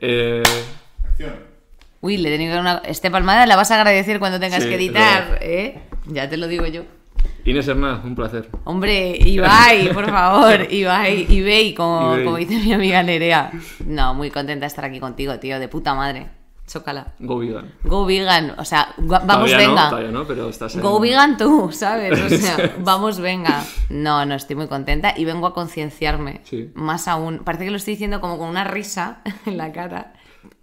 Eh, Acción. Uy, le tengo que dar una... Este palmada la vas a agradecer cuando tengas Sí, que es editar. ¿eh? Ya te lo digo yo. Inés Hernández, un placer. Hombre, Ibai, por favor, Ibai, Ibai, como, Ibai. como dice mi amiga Nerea. No, muy contenta de estar aquí contigo, tío, de puta madre. Chócala. Go vegan. Go vegan, o sea, vamos, todavía venga. No, todavía no, pero estás en... Go vegan tú, ¿sabes? O sea, vamos, venga. No, no, estoy muy contenta y vengo a concienciarme. Sí. Más aún. Parece que lo estoy diciendo como con una risa en la cara.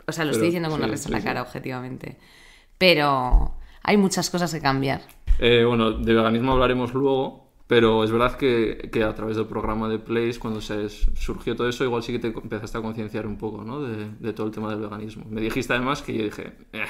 O sea, lo Pero, estoy diciendo con una sí, risa en la cara, objetivamente. Pero hay muchas cosas que cambiar. Eh, bueno, de veganismo hablaremos luego, pero es verdad que, que a través del programa de Place, cuando se surgió todo eso, igual sí que te empezaste a concienciar un poco, ¿no? De, de todo el tema del veganismo. Me dijiste además que yo dije, "Eh,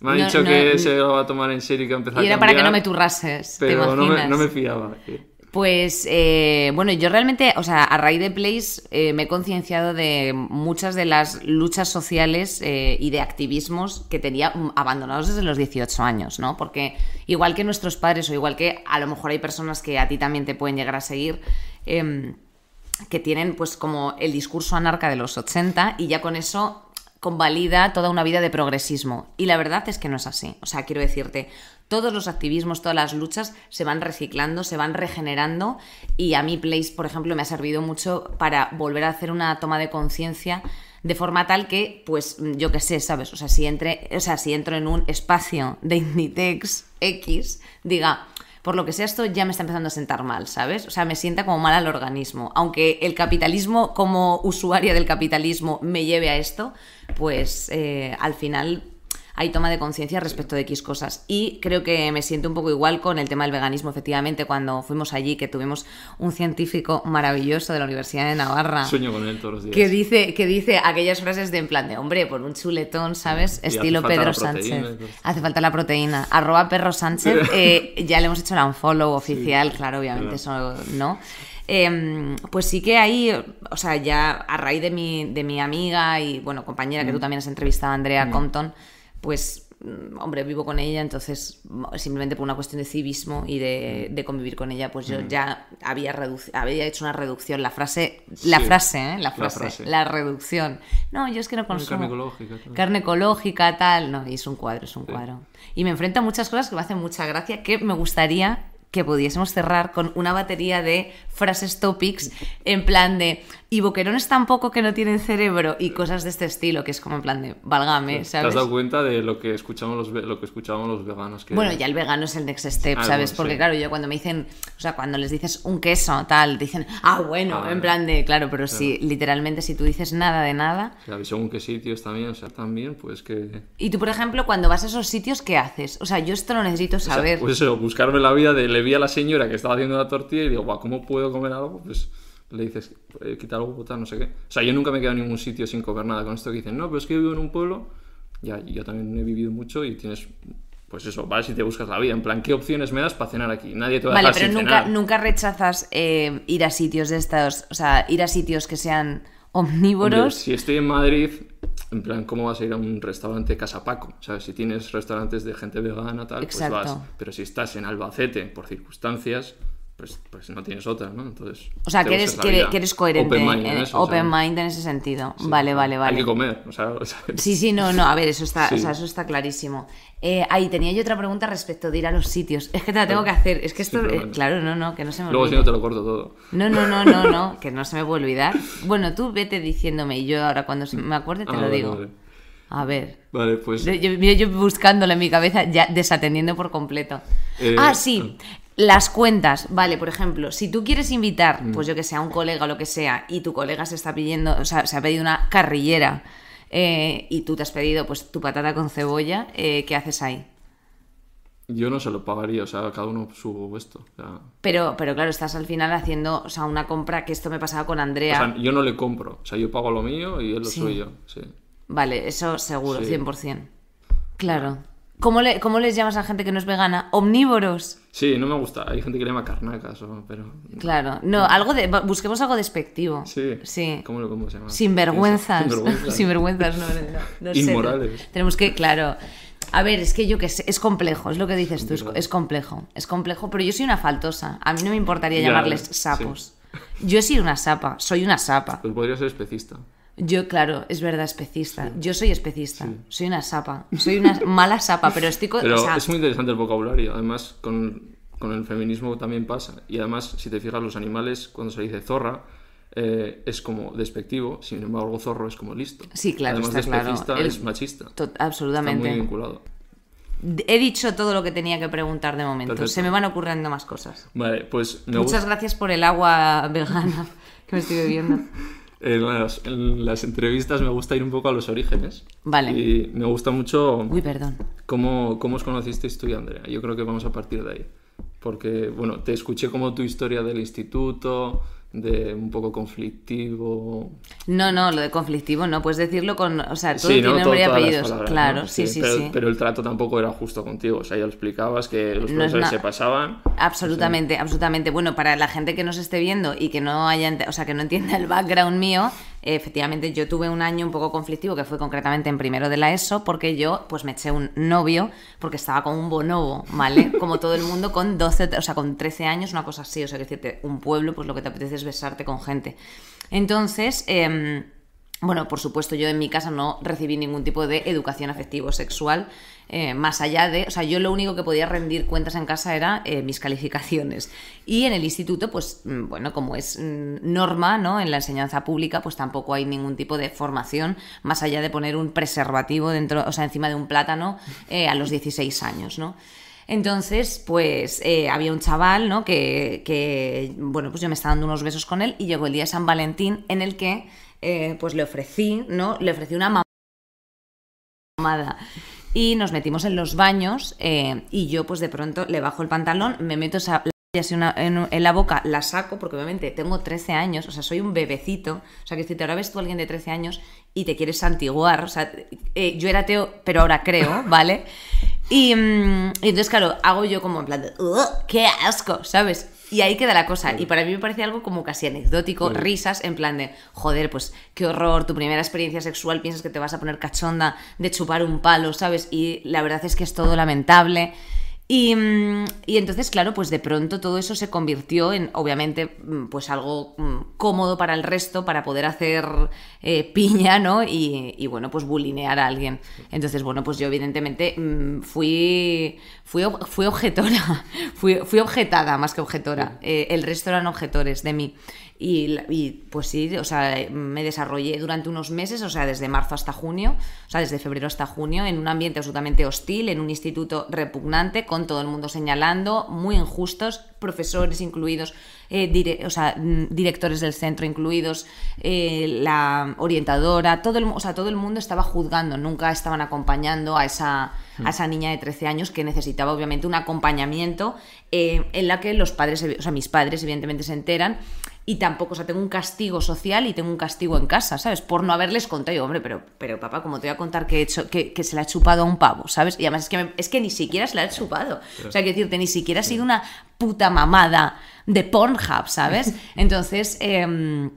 me ha No, dicho no, que se lo va a tomar en serio y que va a empezar Y a era para que cambiar, no me turrases, ¿te Pero no me, imaginas? no me fiaba. eh. Pues eh, bueno, yo realmente, o sea, a raíz de Place eh, me he concienciado de muchas de las luchas sociales eh, y de activismos que tenía mm, abandonados desde los 18 años, ¿no? Porque igual que nuestros padres o igual que a lo mejor hay personas que a ti también te pueden llegar a seguir, em, que tienen pues como el discurso anarca de los 80 y ya con eso convalida toda una vida de progresismo. Y la verdad es que no es así. O sea, quiero decirte, todos los activismos, todas las luchas se van reciclando, se van regenerando y a mí Place, por ejemplo, me ha servido mucho para volver a hacer una toma de conciencia de forma tal que, pues, yo qué sé, ¿sabes? O sea, si entre, o sea, si entro en un espacio de Inditex X, diga, por lo que sea esto ya me está empezando a sentar mal, ¿sabes? O sea, me sienta como mal al organismo. Aunque el capitalismo como usuaria del capitalismo me lleve a esto, pues eh, al final hay toma de conciencia respecto de X cosas. Y creo que me siento un poco igual con el tema del veganismo, efectivamente, cuando fuimos allí, que tuvimos un científico maravilloso de la Universidad de Navarra. Sueño con él todos los días. Que dice, que dice aquellas frases de en plan de hombre, por un chuletón, ¿sabes? Y Estilo Pedro la proteína Sánchez. Hace falta la proteína. Arroba perro Sánchez. eh, ya le hemos hecho el unfollow oficial, claro, obviamente, eso no. Em, pues sí que ahí, o sea, ya a raíz de mi, de mi amiga y, bueno, compañera Mm. que tú también has entrevistado, Andrea Compton, pues, mm, hombre, vivo con ella, entonces, mm, simplemente por una cuestión de civismo y Mm. de, de convivir con ella, pues yo ya había, había hecho una reducción. La frase, la frase, ¿eh? La La frase, la reducción. No, yo es que no Carne consumo. ecológica. tal. Carne ecológica, tal. No, y es un cuadro, es un cuadro. Y me enfrento a muchas cosas que me hacen mucha gracia, que me gustaría que pudiésemos cerrar con una batería de frases topics en plan de y boquerones tampoco que no tienen cerebro y cosas de este estilo, que es como en plan de válgame, ¿Te has ¿sabes? dado cuenta de lo que escuchamos los, lo que escuchábamos los veganos? Que Bueno, ya el vegano es el next step, Ah, ¿sabes? bueno, Porque sí. claro, yo cuando me dicen, o sea, cuando les dices un queso, tal, dicen, ah, bueno, Ah, en plan de, claro, pero si literalmente si tú dices nada de nada, sea, según qué sitios también, o sea, también, pues que... Y tú, por ejemplo, cuando vas a esos sitios, ¿qué haces? O sea, yo esto lo necesito O sea, saber. pues eso, buscarme la vida de... Le vi a la señora que estaba haciendo la tortilla y digo, "Buah, ¿cómo puedo comer algo? Pues le dices, eh, quita algo, tal, no sé qué. O sea, yo nunca me he quedado en ningún sitio sin comer nada. Con esto que dicen, no, pero es que yo vivo en un pueblo. Ya, y yo también he vivido mucho y tienes... Pues eso, vas y te buscas la vida. En plan, ¿qué opciones me das para cenar aquí? Nadie te va a Vale, dejar pero sin nunca, cenar. nunca rechazas eh, ir a sitios de estos, o sea, ir a sitios que sean Hombre, omnívoros. si estoy en Madrid, en plan, ¿cómo vas a ir a un restaurante Casa Paco? ¿Sabes? Si tienes restaurantes de gente vegana, tal, Exacto. pues vas. Pero si estás en Albacete, por circunstancias, pues, pues no tienes otra, ¿no? Entonces. O sea, que eres, que, eres coherente. Open mind, en eso, open mind en ese sentido. sí, vale, vale, Hay vale. que comer, o sea, o sea, Sí, sí, no, no, a ver, eso está, o sea, eso está clarísimo. Eh, ahí tenía yo otra pregunta respecto de ir a los sitios. Es que te la tengo que hacer. Es que esto, eh, claro, no, no, que no se me Luego si olvide. no te lo corto todo. No, no, no, no, no, que no se me puede olvidar. Bueno, tú vete diciéndome y yo ahora cuando me acuerde te Ah, lo vale, digo. Vale, A ver. Vale, pues. Yo, yo- yo buscándolo en mi cabeza, ya desatendiendo por completo. Eh, ah, sí, las cuentas. Vale, por ejemplo, si tú quieres invitar, Mm. pues yo que sé, a un colega o lo que sea, y tu colega se está pidiendo, o sea, se ha pedido una carrillera, eh, y tú te has pedido pues tu patata con cebolla, eh, ¿qué haces ahí? Yo no se lo pagaría, o sea, cada uno su esto. O sea, Pero, pero claro, estás al final haciendo, o sea, una compra que esto me pasaba con o Andrea. sea, yo no le compro. O sea, yo pago lo mío y él lo Sí. suyo. Sí. Vale, eso seguro, Sí. 100%. Claro. ¿Cómo, le, ¿Cómo les llamas a gente que no es vegana? Omnívoros. Sí, no me gusta. Hay gente que le llama carnacas, o- pero. Claro. No, algo de. busquemos algo despectivo. Sí. Sí. ¿Cómo, lo- cómo se llama? Sinvergüenzas. Sinvergüenzas. Sinvergüenzas, no, no, no, no sé. Inmorales. Tenemos que, claro. A ver, es que yo que sé, es complejo, es lo que dices tú, es, complejo, es complejo, pero yo soy una faltosa, a mí no me importaría Ya, llamarles sí. sapos. Yo soy una sapa, soy una sapa. Pues podría ser especista. Yo, claro, es verdad, especista. Yo soy especista. Soy una sapa. Soy una mala sapa, pero estoy con. Pero o sea, es muy interesante el vocabulario. Además, con, con el feminismo también pasa. Y además, si te fijas, los animales, cuando se dice zorra, eh, es como despectivo. Sin embargo, zorro es como listo. Sí, claro, Además, está claro. despecista El- es machista. to- Está absolutamente. muy vinculado. He dicho todo lo que tenía que preguntar de momento. Perfecto. Se me van ocurriendo más cosas. Vale, pues me Muchas gusta. gracias por el agua vegana que me estoy bebiendo. En las, en las entrevistas me gusta ir un poco a los orígenes. Vale. Y me gusta mucho Uy, perdón. cómo, cómo os conocisteis tú y Andrea. Yo creo que vamos a partir de ahí. Porque, bueno, te escuché como tu historia del instituto, de un poco conflictivo. No, no, lo de conflictivo no puedes decirlo con. O sea, todo Sí, tiene ¿no? nombre y apellidos. palabras, claro, ¿no? sí, sí, pero, sí. pero el trato tampoco era justo contigo. O sea, ya lo explicabas que los profesores se pasaban. Absolutamente, absolutamente. Bueno, para la gente que nos esté viendo y que no haya, o sea, que no entienda el background mío, efectivamente yo tuve un año un poco conflictivo que fue concretamente en primero de la ESO porque yo pues me eché un novio porque estaba con un bonobo, ¿vale? Como todo el mundo con 12, o sea, con 13 años, una cosa así, o sea, que decirte, un pueblo, pues lo que te apetece es besarte con gente. Entonces, em, bueno, por supuesto, yo en mi casa no recibí ningún tipo de educación afectivo-sexual, eh, más allá de, o sea, yo lo único que podía rendir cuentas en casa era eh, mis calificaciones. Y en el instituto, pues, mm, bueno, como es mm, norma, ¿no? En la enseñanza pública, pues tampoco hay ningún tipo de formación, más allá de poner un preservativo dentro, o sea, encima de un plátano eh, a los 16 años, ¿no? Entonces, pues había un chaval, ¿no? Que, bueno, pues yo me estaba dando unos besos con él y llegó el día de San Valentín en el que, pues le ofrecí, ¿no? Le ofrecí una mamada. Y nos metimos en los baños eh, y yo, pues de pronto le bajo el pantalón, me meto esa y así una- en, en la boca, la saco, porque obviamente tengo 13 años, o sea, soy un bebecito. O sea, que si te ahora ves tú a alguien de 13 años y te quieres santiguar, o sea, eh, yo era ateo, pero ahora creo, ¿vale? Y, mm, y entonces, claro, hago yo como en plan de, "Ugh, ¡qué asco! ¿Sabes? Y ahí queda la cosa. Y para mí me parece algo como casi anecdótico, risas, en plan de, joder, pues qué horror, tu primera experiencia sexual, piensas que te vas a poner cachonda de chupar un palo, ¿sabes? Y la verdad es que es todo lamentable. Y, mm, y entonces, claro, pues de pronto todo eso se convirtió en, obviamente, mm, pues algo mm, cómodo para el resto, para poder hacer eh, piña, ¿no? Y, y, bueno, pues bulinear a alguien. Entonces, bueno, pues yo evidentemente fui, fui, fui objetora, fui, fui objetada más que objetora. Eh, el resto eran objetores de mí. Y, y, pues sí, o sea, me desarrollé durante unos meses, o sea, desde marzo hasta junio, o sea, desde febrero hasta junio, en un ambiente absolutamente hostil, en un instituto repugnante, con todo el mundo señalando, muy injustos, profesores incluidos, eh, dire- o sea, mm, directores del centro incluidos, eh, la orientadora, todo el, o sea, todo el mundo estaba juzgando, nunca estaban acompañando a esa, a esa niña de 13 años que necesitaba obviamente un acompañamiento eh, en la que los padres, o sea, mis padres evidentemente se enteran y tampoco, o sea, tengo un castigo social y tengo un castigo en casa, ¿sabes? Por no haberles contado. Yo, hombre, pero, pero papá, como te voy a contar que, he hecho, que, que se la ha chupado a un pavo, ¿sabes? Y además es que, me- es que ni siquiera se la ha chupado. O sea, que decirte, ni siquiera ha sido una puta mamada de Pornhub, ¿sabes? Entonces, em,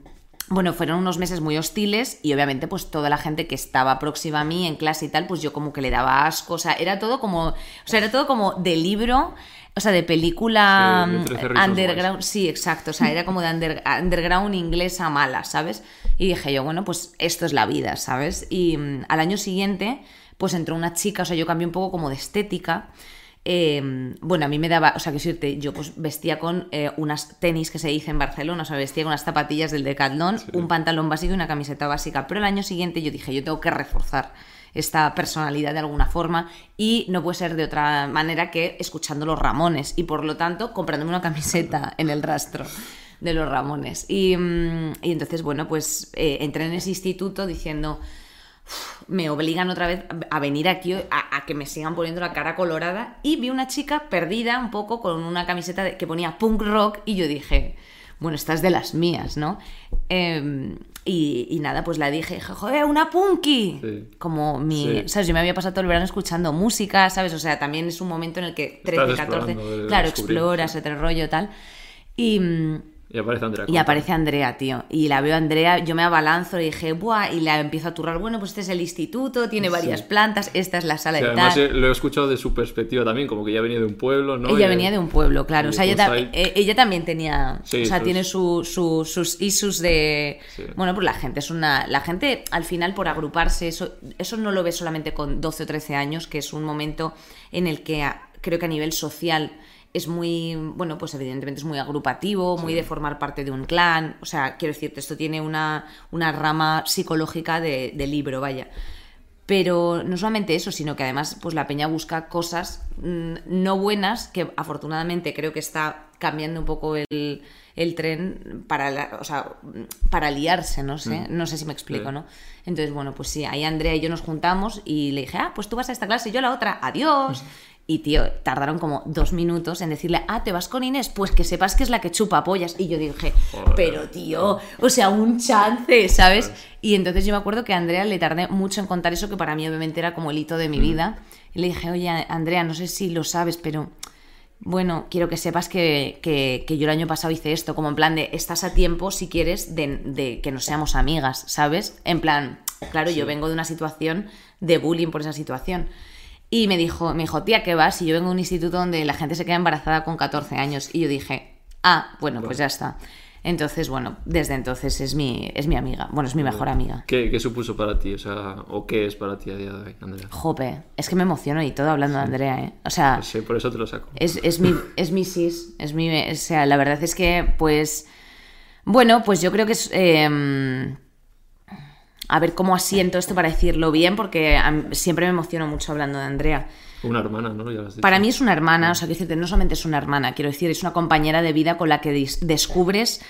bueno, fueron unos meses muy hostiles y obviamente pues toda la gente que estaba próxima a mí en clase y tal, pues yo como que le daba asco, o sea, era todo como, o sea, era todo como de libro, o sea, de película Sí, de 13 Reasons underground, sí, exacto, o sea, era como de under- underground inglesa mala, ¿sabes? Y dije yo, bueno, pues esto es la vida, ¿sabes? Y mm, al año siguiente, pues entró una chica, o sea, yo cambié un poco como de estética. Eh, bueno, a mí me daba, o sea, que decirte, yo pues vestía con eh, unas tenis que se dice en Barcelona, o sea, vestía con unas zapatillas del Decathlon, un pantalón básico y una camiseta básica. Pero el año siguiente yo dije, yo tengo que reforzar esta personalidad de alguna forma y no puede ser de otra manera que escuchando los Ramones y por lo tanto comprándome una camiseta en el rastro de los Ramones. Y, mm, y entonces, bueno, pues eh, entré en ese instituto diciendo, "Uf, me obligan otra vez a venir aquí a, a que me sigan poniendo la cara colorada y vi una chica perdida un poco con una camiseta de- que ponía punk rock y yo dije, bueno, esta es de las mías, ¿no? Em, y, y nada, pues la dije, joder, una punky. Sí. Como mi, Sí. ¿sabes? Yo me había pasado todo el verano escuchando música, ¿sabes? O sea, también es un momento en el que 13, Estás 14, explorando, de- claro, exploras sí. otro rollo tal. Y, mm, Y aparece Andrea. Y aparece Andrea, tío. Y la veo a Andrea, yo me abalanzo y dije, ¡buah! Y la empiezo a turrar. Bueno, pues este es el instituto, tiene varias plantas, esta es la sala de además tal. eh, lo he escuchado de su perspectiva también, como que ya venía de un pueblo, ¿no? Ella Y- venía de un pueblo, claro. O sea, ella, ta- eh, ella también tenía. Sí, o sea, sus- tiene su, su- sus issues de. Sí. Bueno, pues la gente es una. La gente, al final, por agruparse, eso, eso no lo ves solamente con 12 o 13 años, que es un momento en el que creo que a nivel social es muy, bueno, pues evidentemente es muy agrupativo, muy de formar parte de un clan. O sea, quiero decirte, esto tiene una, una rama psicológica de, de libro, vaya. Pero no solamente eso, sino que además pues la peña busca cosas mm, no buenas, que afortunadamente creo que está cambiando un poco el, el tren para, la- o sea, mm, para liarse, no sé, no sé si me explico, Sí. ¿no? Entonces, bueno, pues sí, ahí Andrea y yo nos juntamos y le dije, ah, pues tú vas a esta clase y yo a la otra, adiós. Y tío, tardaron como dos minutos en decirle, ah, ¿te vas con Inés? Pues que sepas que es la que chupa pollas. Y yo dije, pero tío, o sea, un chance, ¿sabes? Y entonces yo me acuerdo que a Andrea le tardé mucho en contar eso, que para mí obviamente era como el hito de mi vida. Y le dije, oye, Andrea, no sé si lo sabes, pero bueno, quiero que sepas que, que- que yo el año pasado hice esto, como en plan de, estás a tiempo si quieres de, de que no seamos amigas, ¿sabes? En plan, claro, yo vengo de una situación de bullying por esa situación. Y me dijo, me dijo, tía, ¿qué vas? Si yo vengo de un instituto donde la gente se queda embarazada con 14 años. Y yo dije, ah, bueno, pues ya está. Entonces, bueno, desde entonces es mi, es mi amiga. Bueno, es mi mejor amiga. ¿Qué, qué supuso para ti? O sea, ¿o qué es para ti a día de hoy, Andrea? Jope, es que me emociono y todo hablando de Andrea, ¿eh? O sea, Sí, por eso te lo saco. es, es mi, es mi sis, es mi, o sea, la verdad es que, pues, bueno, pues yo creo que es, eh, a ver cómo asiento esto para decirlo bien, porque siempre me emociono mucho hablando de Andrea. Una hermana, ¿no? Ya. Para mí es una hermana, o sea, quiero decirte, no solamente es una hermana, quiero decir, es una compañera de vida con la que descubres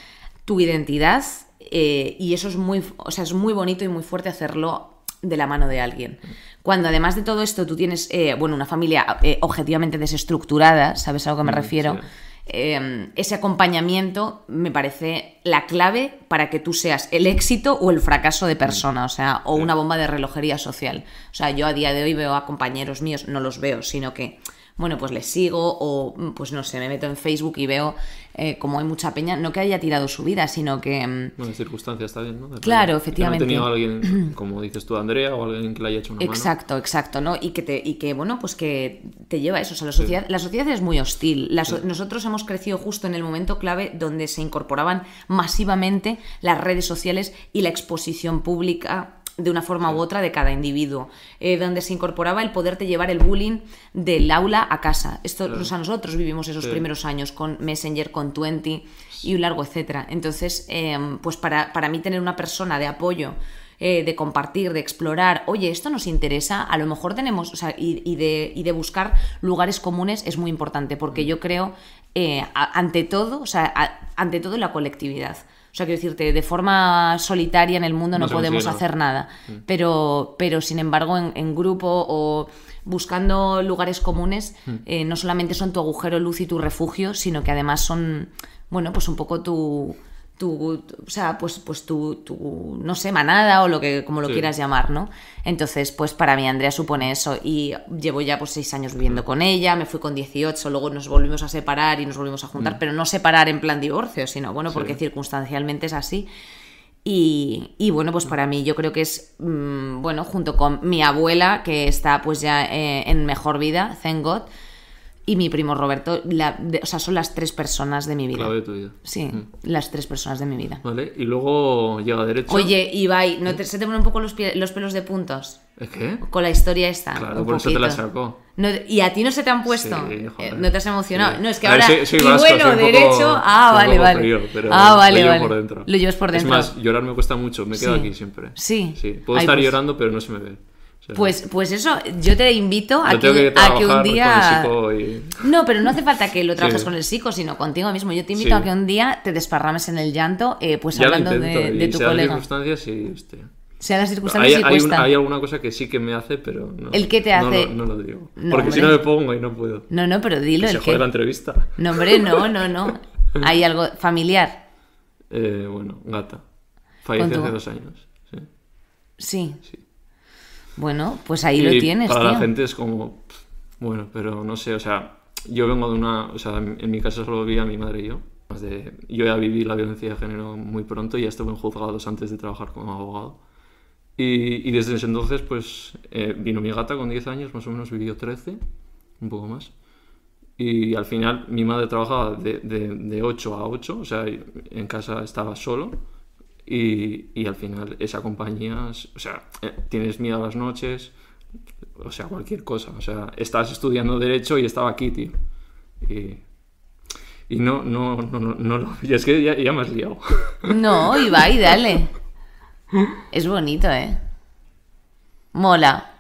tu identidad eh, y eso es muy, o sea, es muy bonito y muy fuerte hacerlo de la mano de alguien. Cuando además de todo esto tú tienes, eh, bueno, una familia eh, objetivamente desestructurada, ¿sabes a lo que me refiero? sí. Eh, ese acompañamiento me parece la clave para que tú seas el éxito o el fracaso de persona, o sea, o una bomba de relojería social. O sea, yo a día de hoy veo a compañeros míos, no los veo, sino que, bueno, pues les sigo o, mm, pues no sé, me meto en Facebook y veo eh, como hay mucha peña, no que haya tirado su vida, sino que... mm, Bueno, en circunstancias está bien, ¿no? De Claro, efectivamente. Que no ha tenido alguien, como dices tú, Andrea, o alguien que le haya hecho una mano. Exacto, exacto, ¿no? Y que, te, y que, bueno, pues que te lleva a eso. O sea, la sociedad, la sociedad es muy hostil. La so- Nosotros hemos crecido justo en el momento clave donde se incorporaban masivamente las redes sociales y la exposición pública de una forma u otra de cada individuo, eh, donde se incorporaba el poderte llevar el bullying del aula a casa. Esto, sea, nosotros vivimos esos Sí. primeros años con Messenger, con Twenty y un largo etcétera. Entonces, em, pues para, para mí tener una persona de apoyo eh, de compartir, de explorar, oye, esto nos interesa, a lo mejor tenemos, o sea, y, y de, y de buscar lugares comunes es muy importante, porque yo creo, eh, a- ante todo, o sea, a- ante todo la colectividad. O sea, quiero decirte, de forma solitaria en el mundo no, podemos hacer nada, pero, pero sin embargo en, en grupo o buscando lugares comunes, eh, no solamente son tu agujero luz y tu refugio, sino que además son, bueno, pues un poco tu, tu, o sea, pues, pues tu, tu, no sé, manada o lo que, como lo Sí. quieras llamar, ¿no? Entonces, pues para mí Andrea supone eso y llevo ya pues seis años viviendo con ella, me fui con 18, luego nos volvimos a separar y nos volvimos a juntar, pero no separar en plan divorcio, sino bueno, porque circunstancialmente es así. Y, y, bueno, pues para mí yo creo que es, mm, bueno, junto con mi abuela, que está pues ya eh, en mejor vida, thank God, y mi primo Roberto, la- de- o sea, son las tres personas de mi vida. Clave de tu vida. Sí, las tres personas de mi vida. Vale, y luego llega derecho. Oye, Ibai, ¿no te, se te ponen un poco los, pie- los pelos de puntos ¿Es qué? con la historia esta? Claro, por eso te la poquito. sacó. No, ¿Y a ti no se te han puesto? Sí, Eh, joder. ¿No te has emocionado? Sí. No, es que A ver, ahora... soy- soy y vasco, bueno, soy poco- derecho... Ah, soy vale, vale. frío, ah, lo vale, llevo vale. por dentro. Lo llevas por dentro. Es más, llorar me cuesta mucho, me quedo Sí. aquí siempre. Sí. Sí, puedo Ay, estar pues- llorando, pero no se me ve. Sea, Pues, pues eso, yo te invito a que, a que un día... con el psico y... No, pero no hace falta que lo trabajes Sí. con el psico, sino contigo mismo. Yo te invito Sí. a que un día te desparrames en el llanto, eh, pues Ya hablando intento, de, tu se dan colega. circunstancias y... hostia. Sea las Hay, circunstancias y hay, una- hay alguna cosa que sí que me hace, pero no. ¿El qué te hace? No, lo digo. No, Porque si no me pongo y no puedo. No, no, pero dilo, Que se el qué. la entrevista. No, hombre, no, no, no. Hay algo familiar. Eh, bueno, gata. Falleció hace dos años. Sí. Sí. Sí. Bueno, pues ahí Y lo tienes, para tío. la gente es como, bueno, pero no sé, o sea, yo vengo de una, o sea, en mi casa solo vivía mi madre y yo. de... Yo ya viví la violencia de género muy pronto y ya estuve en juzgados antes de trabajar como abogado. Y, y desde ese entonces, pues, eh, vino mi gata con 10 años, más o menos vivió 13, un poco más. Y al final mi madre trabajaba de, de, de 8 a 8, o sea, en casa estaba solo. Y, y al final esa compañía, o sea, eh, tienes miedo a las noches, o sea, cualquier cosa. O sea, estás estudiando Derecho y estaba aquí, tío. Y, y no, no, no, no, no lo... Y es que ya, ya me has liado. No, Ibai, dale. Es bonito, ¿eh? Mola.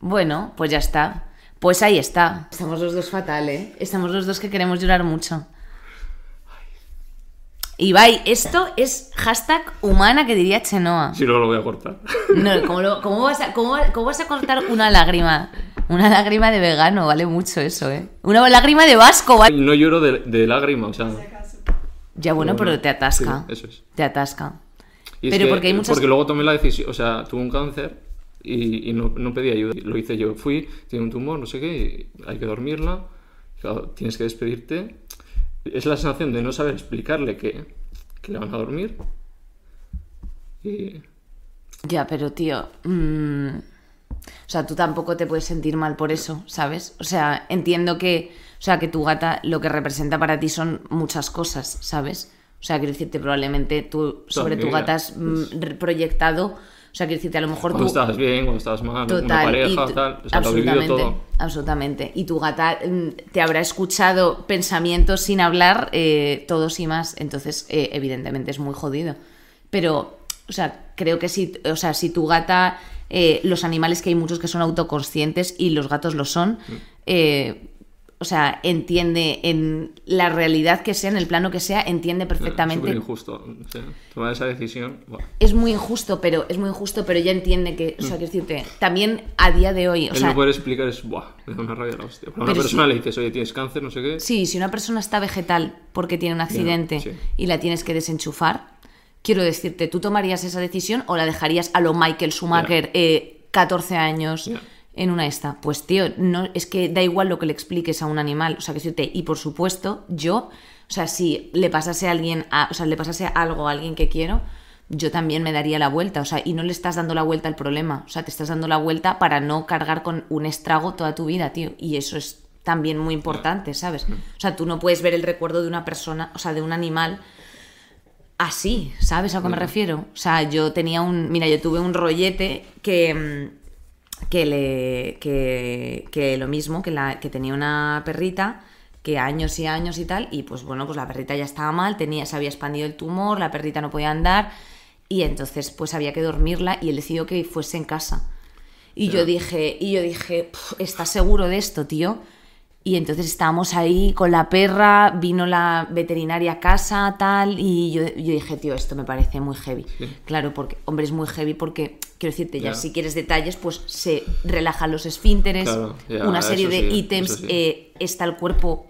Bueno, pues ya está. Pues ahí está. Estamos los dos fatal, ¿eh? Estamos los dos que queremos llorar mucho. Ibai, esto es hashtag humana que diría Chenoa. Si no, lo voy a cortar. No, ¿cómo, lo- cómo vas a, cómo, cómo vas a cortar una lágrima? Una lágrima de vegano, vale mucho eso, ¿eh? Una lágrima de vasco, ¿vale? No lloro de, de lágrima, o sea... Ya bueno, pero te atasca. Sí, eso es. Te atasca. Y es Pero que- porque hay muchas- Porque luego tomé la decisión, o sea, tuve un cáncer y, y no, no pedí ayuda. Lo hice yo. Fui, tiene un tumor, no sé qué, y hay que dormirla. Claro, tienes que despedirte. Es la sensación de no saber explicarle que, que le van a dormir. Y Ya, pero tío. mm, o sea, tú tampoco te puedes sentir mal por eso, ¿sabes? O sea, entiendo que. O sea, que tu gata lo que representa para ti son muchas cosas, ¿sabes? O sea, quiero decirte, probablemente tú sobre tu gata has mm, re- proyectado. O sea, quiero decirte, a lo mejor cuando tú. estabas bien, cuando estabas mal, una Total, y pareja, tu- tal. O sea, lo absolutamente, todo. absolutamente. Y tu gata mm, te habrá escuchado pensamientos sin hablar, eh, todos y más. Entonces, eh, evidentemente es muy jodido. Pero, o sea, creo que si, o sea, si tu gata, eh, los animales que hay muchos que son autoconscientes y los gatos lo son, Mm. eh, o sea, entiende en la realidad que sea, en el plano que sea, entiende perfectamente Súper injusto. Tomar esa decisión. es muy injusto, pero es muy injusto, pero ella entiende que, o sea, quiero decirte, también a día de hoy, o El sea, no poder explicar es, buah, me da una rabia la hostia. Pero a una persona le dices, oye, tienes cáncer, no sé qué. sí, si una persona está vegetal porque tiene un accidente sí. y la tienes que desenchufar, quiero decirte, ¿tú tomarías esa decisión o la dejarías a lo Michael Schumacher, eh, 14 años? Ya. En una esta, pues tío, no, es que da igual lo que le expliques a un animal, o sea, que decirte, y por supuesto, yo, o sea, si le pasase a alguien, a- o sea, le pasase algo a alguien que quiero, yo también me daría la vuelta, o sea, y no le estás dando la vuelta al problema, o sea, te estás dando la vuelta para no cargar con un estrago toda tu vida, tío, y eso es también muy importante, ¿sabes? O sea, tú no puedes ver el recuerdo de una persona, o sea, de un animal así, ¿sabes a que me refiero? O sea, yo tenía un, mira, yo tuve un rollete que mm, que le que, que lo mismo, que la que tenía una perrita que años y años y tal, y pues bueno, pues la perrita ya estaba mal, tenía, se había expandido el tumor, la perrita no podía andar, y entonces pues había que dormirla y él decidió que fuese en casa. Y yo dije, y yo dije, "Pf, ¿estás seguro de esto, tío? Y entonces estábamos ahí con la perra, vino la veterinaria a casa, tal, y yo, yo dije, tío, esto me parece muy heavy. Claro, porque, hombre, es muy heavy porque, quiero decirte, ya si quieres detalles, pues se relajan los esfínteres, Claro, una serie de sí, ítems, sí. eh, está el cuerpo,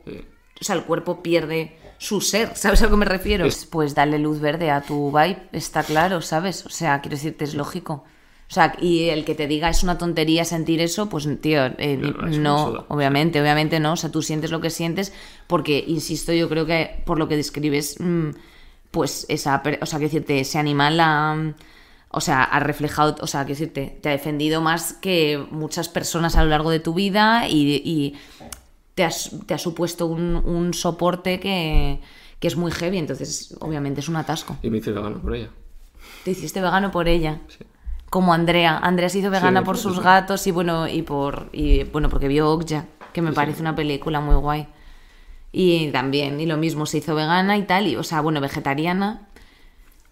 o sea, el cuerpo pierde su ser, ¿sabes a lo que me refiero? Es- Pues darle luz verde a tu vibe, está claro, ¿sabes? O sea, quiero decirte, es lógico. O sea, y el que te diga es una tontería sentir eso, pues tío, eh, no, obviamente, obviamente no. O sea, tú sientes lo que sientes, porque, insisto, yo creo que por lo que describes, mm, pues esa, o sea, que decirte, ese animal ha, o sea, ha reflejado, o sea, que decirte, te ha defendido más que muchas personas a lo largo de tu vida y, y te, has, te ha supuesto un, un soporte que, que es muy heavy, entonces, obviamente, es un atasco. Y me hice vegano por ella. Te hiciste vegano por ella. Sí. Como Andrea. Andrea se hizo vegana Sí, por sus gatos y bueno, y por. Y bueno, porque vio Okja, que me Sí, parece una película muy guay. Y también, y lo mismo, se hizo vegana y tal, y, o sea, bueno, vegetariana.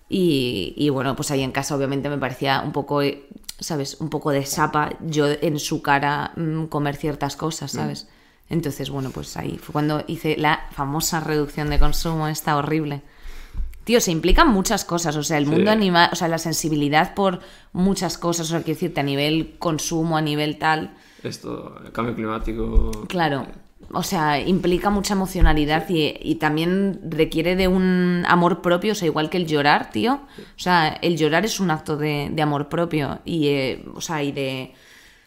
Y, y bueno, pues ahí en casa obviamente me parecía un poco, eh, ¿sabes? Un poco de sapa yo en su cara mm, comer ciertas cosas, ¿sabes? Entonces, bueno, pues ahí fue cuando hice la famosa reducción de consumo, esta horrible. Tío, se implican muchas cosas, o sea, el Sí. mundo animal, o sea, la sensibilidad por muchas cosas, o sea, quiero decirte, a nivel consumo, a nivel tal, Esto, el cambio climático. claro, o sea, implica mucha emocionalidad y, y también requiere de un amor propio, o sea, igual que el llorar, tío, o sea, el llorar es un acto de, de amor propio y, eh, o sea, y de,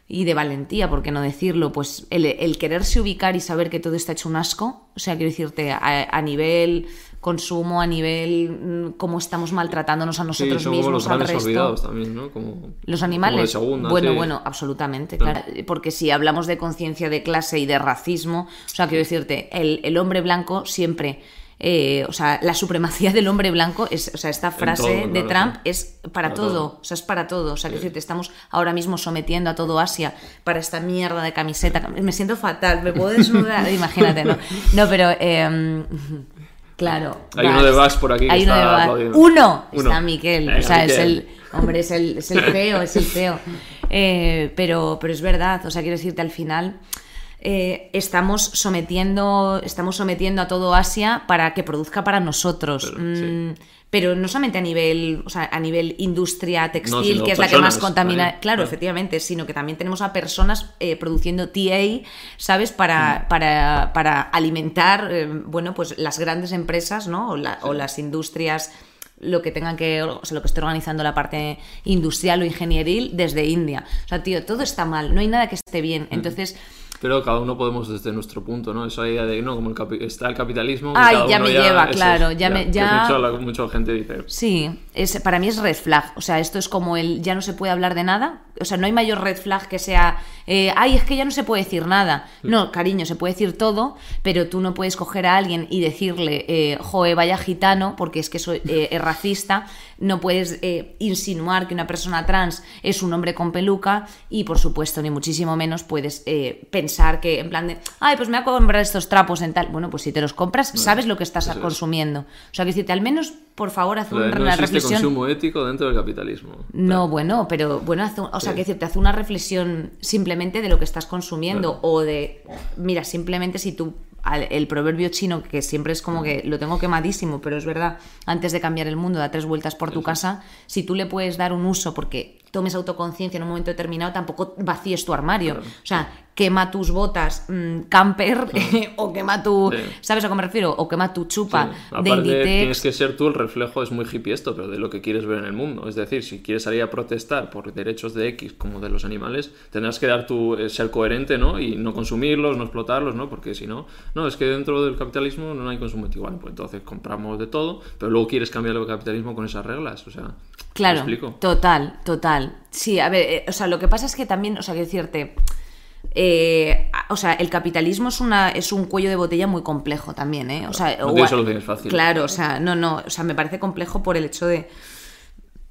y de valentía, por qué no decirlo, pues el, el quererse ubicar y saber que todo está hecho un asco, o sea, quiero decirte, a, a nivel consumo, a nivel mm, cómo estamos maltratándonos a Sí, nosotros son como mismos, los al grandes resto. olvidados también, ¿no? Como, Los como animales. de segunda, bueno, sí. bueno, absolutamente, Claro. claro. Porque si hablamos de conciencia de clase y de racismo, o sea, quiero decirte, el, el hombre blanco siempre. eh, o sea, la supremacía del hombre blanco es, o sea, esta frase todo, de Trump sí. es para, Para todo. todo. o sea, es para todo. O sea, quiero decirte, estamos ahora mismo sometiendo a todo Asia para esta mierda de camiseta. Me siento fatal, me puedo desnudar, imagínate, ¿no? No, pero, eh, claro. Hay uno de. Vax por aquí que Hay uno está de aplaudiendo. Uno, Uno. está Miquel. Venga, o sea, es el, Hombre, es el, es el feo, es el feo. Eh, pero, pero es verdad, o sea, quiero decirte, al final eh, estamos, sometiendo, estamos sometiendo a todo Asia para que produzca para nosotros. Pero, sí. Mm, pero no solamente a nivel, o sea, a nivel industria textil, que es la que más contamina, claro, efectivamente, sino que también tenemos a personas eh, produciendo TA, ¿sabes? Mm. Para, para, para alimentar, eh, bueno, pues las grandes empresas, ¿no? O, la- o las industrias lo que tengan que, o sea, lo que esté organizando la parte industrial o ingenieril desde India. O sea, tío, todo está mal, no hay nada que esté bien. Entonces, Pero cada uno podemos desde nuestro punto, ¿no? Esa idea de, no, como el está el capitalismo... Ay, cada ya uno me lleva, claro, es, ya me- ya- mucho, la- mucha gente dice... Sí, es, para mí es red flag. O sea, esto es como el ya no se puede hablar de nada. O sea, no hay mayor red flag que sea, eh, ay, es que ya no se puede decir nada. No, cariño, se puede decir todo, pero tú no puedes coger a alguien y decirle, eh, joe, vaya gitano, porque es que soy, eh, es racista. No puedes eh, insinuar que una persona trans es un hombre con peluca y, por supuesto, ni muchísimo menos puedes eh, pensar que, en plan de, ay, pues me voy a comprar estos trapos en tal. Bueno, pues si te los compras, sabes lo que estás es. consumiendo. O sea, que decirte, al menos, por favor, haz una no reflexión. consumo ético dentro del capitalismo. No, bueno, pero bueno, haz un- o sea, Sí. que decirte, haz una reflexión simplemente de lo que estás consumiendo o de, mira, simplemente si tú, el proverbio chino, que siempre es como que lo tengo quemadísimo, pero es verdad, antes de cambiar el mundo, da tres vueltas por tu casa, si tú le puedes dar un uso porque tomes autoconciencia en un momento determinado, tampoco vacíes tu armario. O sea, quema tus botas mm, camper o quema tu, Sí. ¿sabes a qué me refiero? O quema tu chupa Sí. de Aparte, Inditex. tienes que ser tú el reflejo, es muy hippie esto, pero de lo que quieres ver en el mundo. Es decir, si quieres salir a protestar por derechos de X como de los animales, tendrás que dar tu, eh, ser coherente, ¿no? Y no consumirlos, no explotarlos, ¿no? Porque si no, no, es que dentro del capitalismo no hay consumo. Bueno, pues entonces compramos de todo, pero luego quieres cambiar el capitalismo con esas reglas, o sea, ¿me Claro, explico? total, total. Sí, a ver, eh, o sea, lo que pasa es que también, o sea, que decirte, eh, o sea, el capitalismo es una es un cuello de botella muy complejo también, ¿eh? O sea, no tiene soluciones fáciles. Claro, o sea, no, no, o sea, me parece complejo por el hecho de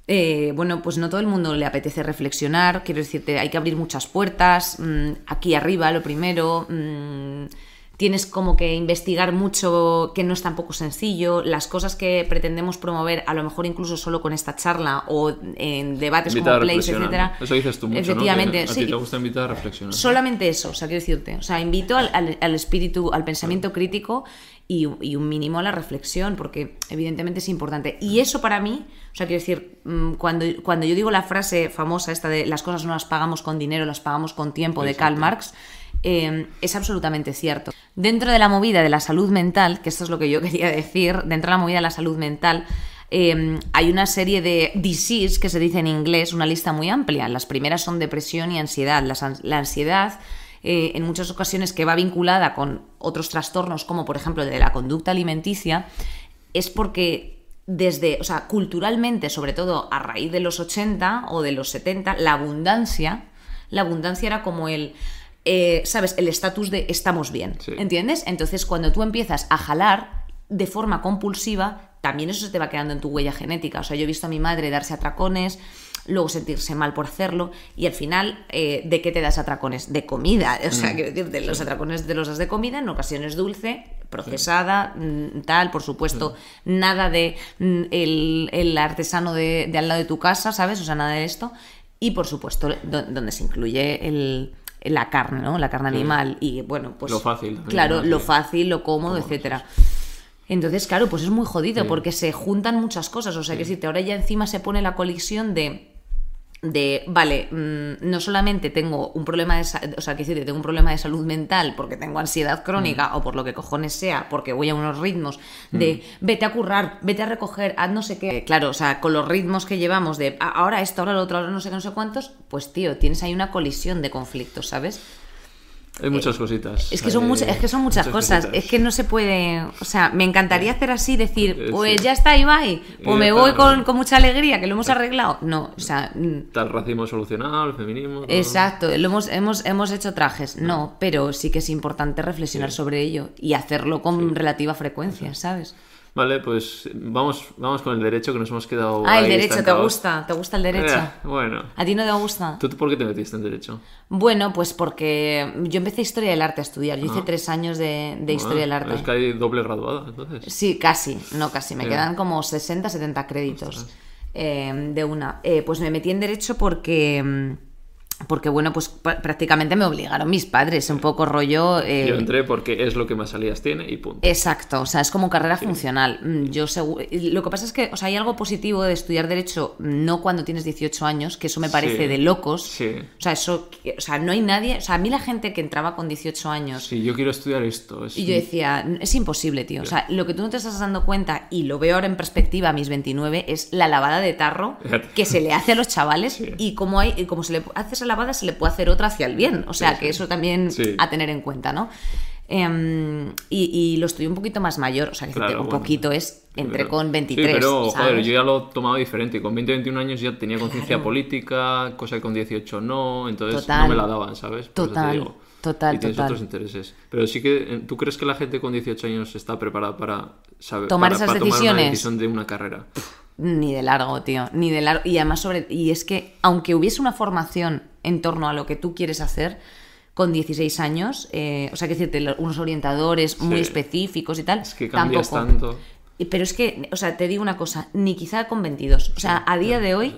eh, bueno, pues no todo el mundo le apetece reflexionar, quiero decirte, hay que abrir muchas puertas, mm, aquí arriba lo primero, mm, tienes como que investigar mucho, que no es tampoco sencillo, las cosas que pretendemos promover, a lo mejor incluso solo con esta charla o en debates Invitar como Place, etcétera. Eso dices tú mucho, Efectivamente, ¿no? A sí. ti te gusta invitar a reflexionar. Solamente eso, o sea, quiero decirte. O sea, invito al, al- al espíritu, al pensamiento crítico y, y un mínimo a la reflexión, porque evidentemente es importante. Y eso para mí, o sea, quiero decir, mm, cuando, cuando yo digo la frase famosa esta de las cosas no las pagamos con dinero, las pagamos con tiempo, de Karl Marx, eh, es absolutamente cierto. Dentro de la movida de la salud mental, que esto es lo que yo quería decir, dentro de la movida de la salud mental, eh, hay una serie de disease, que se dice en inglés, una lista muy amplia. Las primeras son depresión y ansiedad. La ansiedad, eh, en muchas ocasiones, que va vinculada con otros trastornos, como por ejemplo de la conducta alimenticia, es porque desde, o sea, culturalmente, sobre todo a raíz de los 80 o de los 70, la abundancia, la abundancia era como el, eh, ¿sabes? El estatus de estamos bien, Sí. ¿entiendes? Entonces, cuando tú empiezas a jalar de forma compulsiva, también eso se te va quedando en tu huella genética. O sea, yo he visto a mi madre darse atracones, luego sentirse mal por hacerlo, y al final, eh, ¿de qué te das atracones? De comida. O sea, quiero decir, de los atracones te los das de comida, en ocasiones dulce, procesada, mm, tal, por supuesto, nada de mm, el, el artesano de, de al lado de tu casa, ¿sabes? O sea, nada de esto. Y por supuesto, do- donde se incluye el, la carne, ¿no? La carne animal. Y bueno, pues. Lo fácil Claro, lo Sí. fácil, lo cómodo, Cómodo, etcétera. Entonces, claro, pues es muy jodido porque se juntan muchas cosas. O sea, que si te ahora ya encima se pone la colisión de de, vale, mm, no solamente tengo un problema de, o sea, que decir, tengo un problema de salud mental porque tengo ansiedad crónica Mm. o por lo que cojones sea, porque voy a unos ritmos de vete a currar, vete a recoger, haz no sé qué. Claro, o sea, con los ritmos que llevamos de "Ah, ahora esto, ahora lo otro, ahora no sé qué, no sé cuántos, pues tío, tienes ahí una colisión de conflictos, ¿sabes? Hay muchas cositas. Es que son, muchas, es que son muchas, cosas. cositas. Es que no se puede. O sea, me encantaría hacer así, decir, Eh, pues sí. ya está, Ibai, pues Ya me voy con, con mucha alegría, que lo hemos arreglado. No, o sea. mm, el racismo solucionado, el feminismo. todo. Exacto, lo hemos, hemos, hemos hecho trajes, no, pero sí que es importante reflexionar sobre ello y hacerlo con relativa frecuencia, ¿sabes? Vale, pues vamos, vamos con el derecho que nos hemos quedado. Ah, el derecho, ¿te gusta? ¿Te gusta el derecho? Eh, bueno. ¿A ti no te gusta? ¿Tú por qué te metiste en derecho? Bueno, pues porque yo empecé historia del arte a estudiar. Yo hice Ah. tres años de, de historia del arte. Es que hay doble graduada, entonces. Sí, casi, no casi. Me quedan como 60, 70 créditos eh, de una. Eh, pues me metí en derecho porque. Porque, bueno, pues pr- prácticamente me obligaron mis padres, un poco rollo. eh, Yo entré porque es lo que más salidas tiene y punto. Exacto, o sea, es como carrera funcional. Mm, Yo segu- Lo que pasa es que, o sea, hay algo positivo de estudiar Derecho no cuando tienes 18 años, que eso me parece Sí, de locos. sí. O sea, eso, o sea, no hay nadie, o sea, a mí la gente que entraba con 18 años Sí, yo quiero estudiar esto. es- y yo decía, es imposible, tío. O sea, lo que tú no te estás dando cuenta, y lo veo ahora en perspectiva a mis 29, es la lavada de tarro que se le hace a los chavales y como hay, y como se le hace esa lavada, se le puede hacer otra hacia el bien. O sea, Sí, que sí. eso también Sí. a tener en cuenta, ¿no? Em, y, y lo estudié un poquito más mayor, o sea, que Claro, un bueno. poquito es, entré Pero- con 23. Sí, pero ¿sabes? joder, yo ya lo tomaba diferente. Con 20, 21 años ya tenía conciencia política, cosa que con 18 no, entonces Total. no me la daban, ¿sabes? Por eso te Total, digo. total, y tienes total. otros intereses. Pero sí que, eh, ¿tú crees que la gente con 18 años está preparada para saber Tomar para, esas para tomar una decisiones? decisión de una carrera? Ni de largo, tío, ni de largo. Y además sobre y es que aunque hubiese una formación en torno a lo que tú quieres hacer con 16 años, eh, o sea, que decirte unos orientadores muy específicos y tal, Es que cambias tampoco. tanto. Pero es que, o sea, te digo una cosa, ni quizá con 22. O sea, a día de hoy,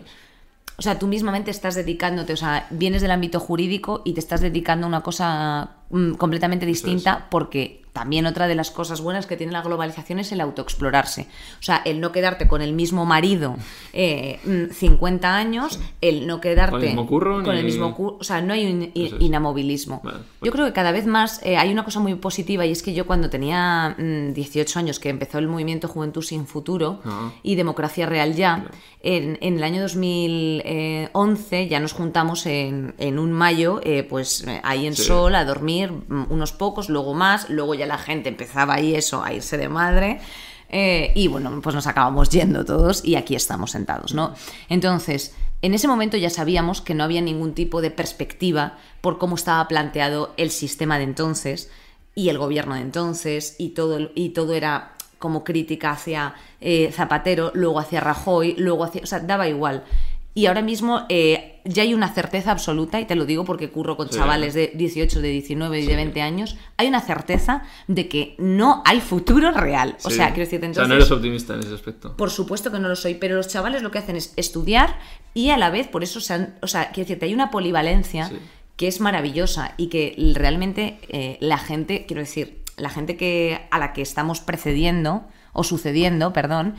o sea, tú mismamente estás dedicándote, o sea, vienes del ámbito jurídico y te estás dedicando a una cosa mm, completamente distinta porque también otra de las cosas buenas que tiene la globalización es el autoexplorarse. O sea, el no quedarte con el mismo marido eh, mm, 50 años, el no quedarte Con el mismo curro, con el ni- mismo curro, o sea, no hay un es. inamovilismo. Vale, Yo creo que cada vez más eh, hay una cosa muy positiva y es que yo cuando tenía mm, 18 años que empezó el movimiento Juventud sin Futuro Ah. y Democracia Real ya, en, en el año 2011 ya nos juntamos en, en un mayo, eh, pues eh, ahí en Sí. Sol a dormir mm, unos pocos, luego más, luego ya la gente empezaba ahí eso a irse de madre. eh, y bueno, pues nos acabamos yendo todos y aquí estamos sentados, ¿no? Entonces, en ese momento ya sabíamos que no había ningún tipo de perspectiva por cómo estaba planteado el sistema de entonces y el gobierno de entonces y todo, y todo era como crítica hacia eh, Zapatero, luego hacia Rajoy, luego hacia... O sea, daba igual. Y ahora mismo eh, ya hay una certeza absoluta, y te lo digo porque curro con Sí. chavales de 18, de 19 y de 20 años, hay una certeza de que no hay futuro real. O sea, quiero decirte, O entonces... sea, no eres optimista en ese aspecto. Por supuesto que no lo soy, pero los chavales lo que hacen es estudiar y a la vez, por eso se han. O sea, quiero decirte, hay una polivalencia que es maravillosa y que realmente eh, la gente, quiero decir, la gente que a la que estamos precediendo o sucediendo, perdón,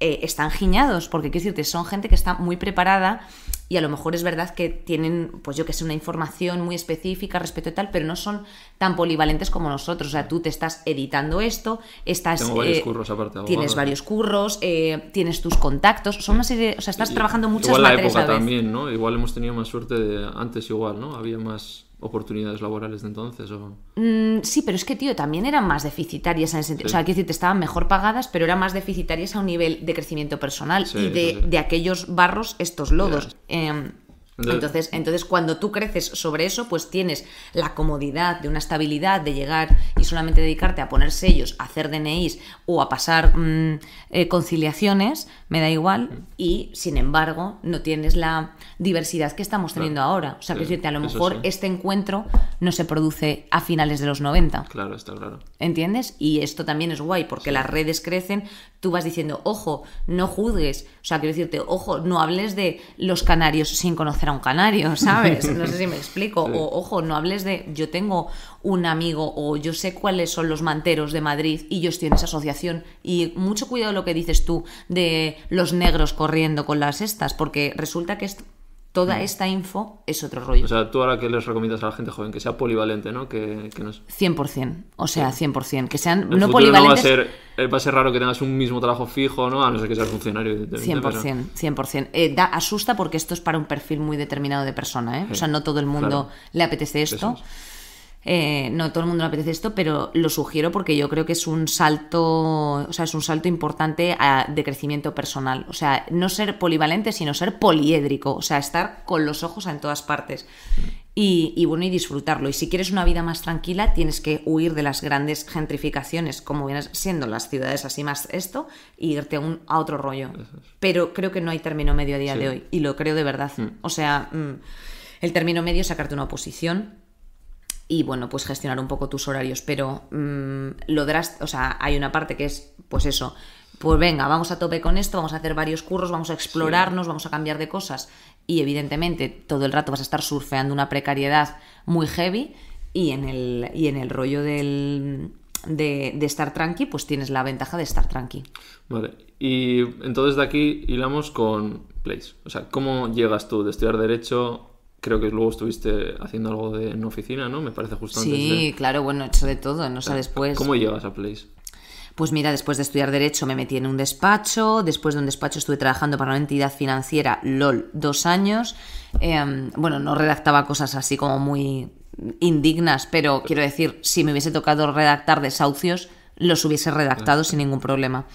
eh, están giñados, porque quiero decirte, son gente que está muy preparada y a lo mejor es verdad que tienen, pues yo que sé, una información muy específica respecto a tal, pero no son tan polivalentes como nosotros. O sea, tú te estás editando esto, estás... Tengo varios eh, curros aparte Tienes varios curros, eh, tienes tus contactos, son una serie, o sea, estás Y- trabajando muchas igual la materias época a la vez. también, ¿no? Igual hemos tenido más suerte de antes igual, ¿no? Había más oportunidades laborales de entonces o... Mm, sí, pero es que, tío, también eran más deficitarias en ese sentido. O sea, quiero decirte, estaban mejor pagadas, pero eran más deficitarias a un nivel de crecimiento personal Sí, y de, sí, de aquellos barros, estos lodos. Em, Entonces- entonces, entonces, cuando tú creces sobre eso, pues tienes la comodidad de una estabilidad, de llegar y solamente dedicarte a poner sellos, a hacer DNIs o a pasar mm, eh, conciliaciones, me da igual, y sin embargo no tienes la diversidad que estamos teniendo ahora. O sea, Sí, que decirte, a lo mejor sí. este encuentro no se produce a finales de los 90. Claro, está claro. ¿Entiendes? Y esto también es guay, porque las redes crecen, tú vas diciendo, ojo, no juzgues, o sea, quiero decirte, ojo, no hables de los canarios sin conocer a un canario, ¿sabes? No sé si me explico. O, ojo, no hables de, yo tengo un amigo o yo sé cuáles son los manteros de Madrid y yo estoy en esa asociación. Y mucho cuidado lo que dices tú de los negros corriendo con las estas, porque resulta que esto Toda esta info es otro rollo. O sea, tú ahora que les recomiendas a la gente joven que sea polivalente, ¿no? Que, que no es... 100%, o sea, 100%. Que sean El no polivalentes. va a ser eh, va a ser raro que tengas un mismo trabajo fijo, ¿no? A no ser que seas funcionario, evidentemente. pero- 100%, 100%. Eh, da, asusta porque esto es para un perfil muy determinado de persona, ¿eh? O sea, no todo el mundo claro. le apetece esto. Es. Eh, no todo el mundo le apetece esto, pero lo sugiero porque yo creo que es un salto, o sea, es un salto importante a- de crecimiento personal. O sea, no ser polivalente, sino ser poliédrico. O sea, estar con los ojos en todas partes. Y, y bueno, y disfrutarlo. Y si quieres una vida más tranquila, tienes que huir de las grandes gentrificaciones, como vienes siendo las ciudades así más esto, y irte a, un, a otro rollo. Pero creo que no hay término medio a día de hoy, y lo creo de verdad. O sea, mm, el término medio es sacarte una oposición y bueno, pues gestionar un poco tus horarios, pero mm, lo dras- o sea, hay una parte que es, pues eso, pues venga, vamos a tope con esto, vamos a hacer varios curros, vamos a explorarnos, vamos a cambiar de cosas y evidentemente todo el rato vas a estar surfeando una precariedad muy heavy y en el, y en el rollo del, de, de estar tranqui, pues tienes la ventaja de estar tranqui. Vale. Y entonces de aquí hilamos con Place. O sea, ¿cómo llegas tú de estudiar Derecho? Creo que luego estuviste haciendo algo de, en oficina, ¿no? Me parece justo antes Sí, de... claro, bueno, he hecho de todo, no sé después. ¿Cómo llegas a Place? Pues mira, después de estudiar Derecho me metí en un despacho, después de un despacho estuve trabajando para una entidad financiera, LOL, dos años. Eh, bueno, no redactaba cosas así como muy indignas, pero quiero decir, si me hubiese tocado redactar desahucios, los hubiese redactado sin ningún problema.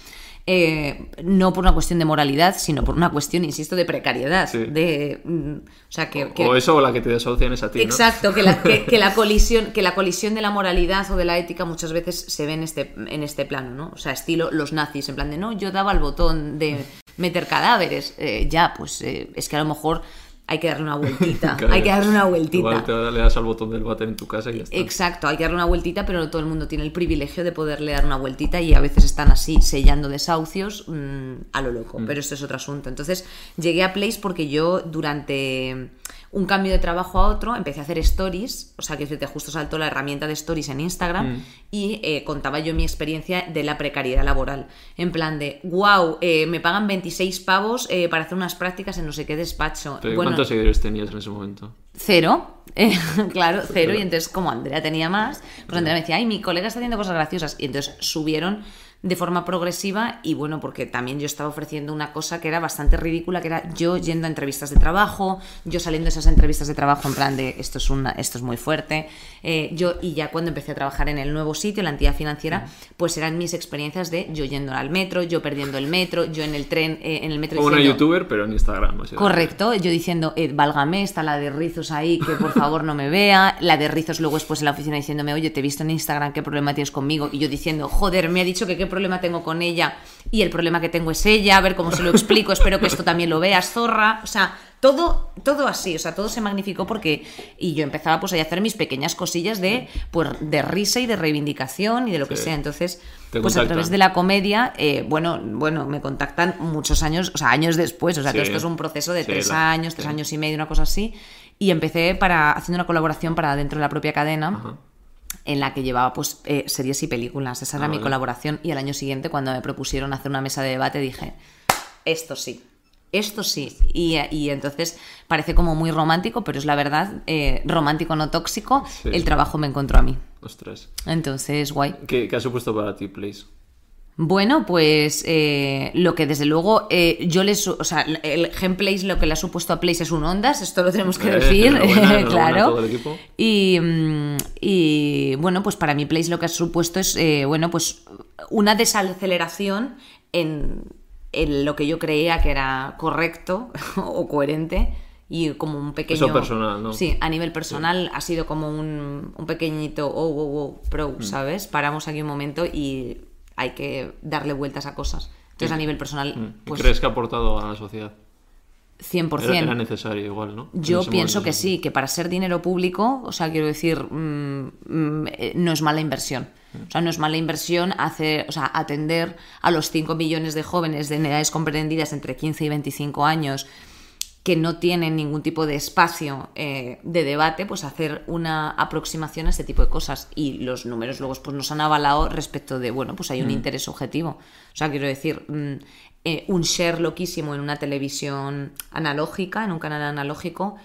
Eh, no por una cuestión de moralidad, sino por una cuestión, insisto, de precariedad. Sí. De, mm, o sea, que, que- O eso o la que te desahucian es a ti, ¿no? Exacto, que la, que, que la colisión, que la colisión de la moralidad o de la ética muchas veces se ve en este, en este plano, ¿no? O sea, estilo los nazis, en plan de no, yo daba el botón de meter cadáveres. Eh, ya, pues eh, es que a lo mejor hay que darle una vueltita. Claro. hay que darle una vueltita. Igual te le das al botón del váter en tu casa y ya está. Exacto, hay que darle una vueltita, pero no todo el mundo tiene el privilegio de poderle dar una vueltita y a veces están así sellando desahucios mm, a lo loco, pero esto es otro asunto. Entonces llegué a Place porque yo durante un cambio de trabajo a otro empecé a hacer stories, o sea que justo saltó la herramienta de stories en Instagram y eh, contaba yo mi experiencia de la precariedad laboral. En plan de, wow, me pagan 26 pavos eh, para hacer unas prácticas en no sé qué despacho. Pero Bueno, ¿Cuántos seguidores tenías en ese momento? Cero, eh, claro, cero. Y entonces, como Andrea tenía más, pues Andrea me decía, ay, mi colega está haciendo cosas graciosas. Y entonces subieron de forma progresiva y bueno, porque también yo estaba ofreciendo una cosa que era bastante ridícula, que era yo yendo a entrevistas de trabajo, yo saliendo de esas entrevistas de trabajo en plan de esto es, una, esto es muy fuerte. eh, yo, y ya cuando empecé a trabajar en el nuevo sitio, la entidad financiera, pues eran mis experiencias de yo yendo al metro, yo perdiendo el metro, yo en el tren, eh, en el metro Como una diciendo- youtuber, pero en Instagram. básicamente. Correcto, yo diciendo, eh, válgame, está la de Rizos ahí, que por favor no me vea. La de Rizos luego después en la oficina diciéndome, oye, te he visto en Instagram, ¿qué problema tienes conmigo? Y yo diciendo, joder, me ha dicho que qué problema tengo con ella y el problema que tengo es ella, a ver cómo se lo explico, espero que esto también lo veas, zorra. O sea, todo, todo así, o sea, todo se magnificó porque... Y yo empezaba pues ahí a hacer mis pequeñas cosillas de, pues, de risa y de reivindicación y de lo que Sí. sea. Entonces, pues a contactan. través de la comedia, eh, bueno, bueno, me contactan muchos años, o sea, años después, o sea, Sí. todo esto es un proceso de Sí, tres la- años, tres años y medio, una cosa así, y empecé para haciendo una colaboración para dentro de la propia cadena. Ajá. En la que llevaba pues eh, series y películas. Esa era Ah, mi vale. colaboración. Y al año siguiente, cuando me propusieron hacer una mesa de debate, dije: Esto sí, esto sí. Y, y entonces parece como muy romántico, pero es la verdad, eh, romántico no tóxico. Sí. El trabajo me encontró a mí. Ostras. Entonces, guay. ¿Qué, qué ha supuesto para ti, Place? Bueno, pues eh, lo que desde luego eh, yo les, o sea, el Gameplays lo que le ha supuesto a Place es un Ondas, esto lo tenemos que Eh, decir, claro. Y, mm, y, bueno, pues para mí Place lo que ha supuesto es, eh, bueno, pues una desaceleración en, en lo que yo creía que era correcto o coherente y como un pequeño... Eso personal, ¿no? Sí, a nivel personal ha sido como un, un pequeñito, oh, oh, oh, Mm. pro, ¿sabes? Paramos aquí un momento y hay que darle vueltas a cosas. Entonces, a nivel personal, ¿Y pues ¿Crees que ha aportado a la sociedad? 100%. Era, era necesario igual, ¿no? Yo pienso momento, que sí, que para ser dinero público, o sea, quiero decir, mm, mm, eh, no es mala inversión. O sea, no es mala inversión hacer, o sea, atender a los 5 millones de jóvenes de edades comprendidas entre 15 y 25 años que no tienen ningún tipo de espacio eh, de debate, pues hacer una aproximación a este tipo de cosas. Y los números luego pues, nos han avalado respecto de, bueno, pues hay un interés objetivo. O sea, quiero decir, mm, eh, un share loquísimo en una televisión analógica, en un canal analógico, mm,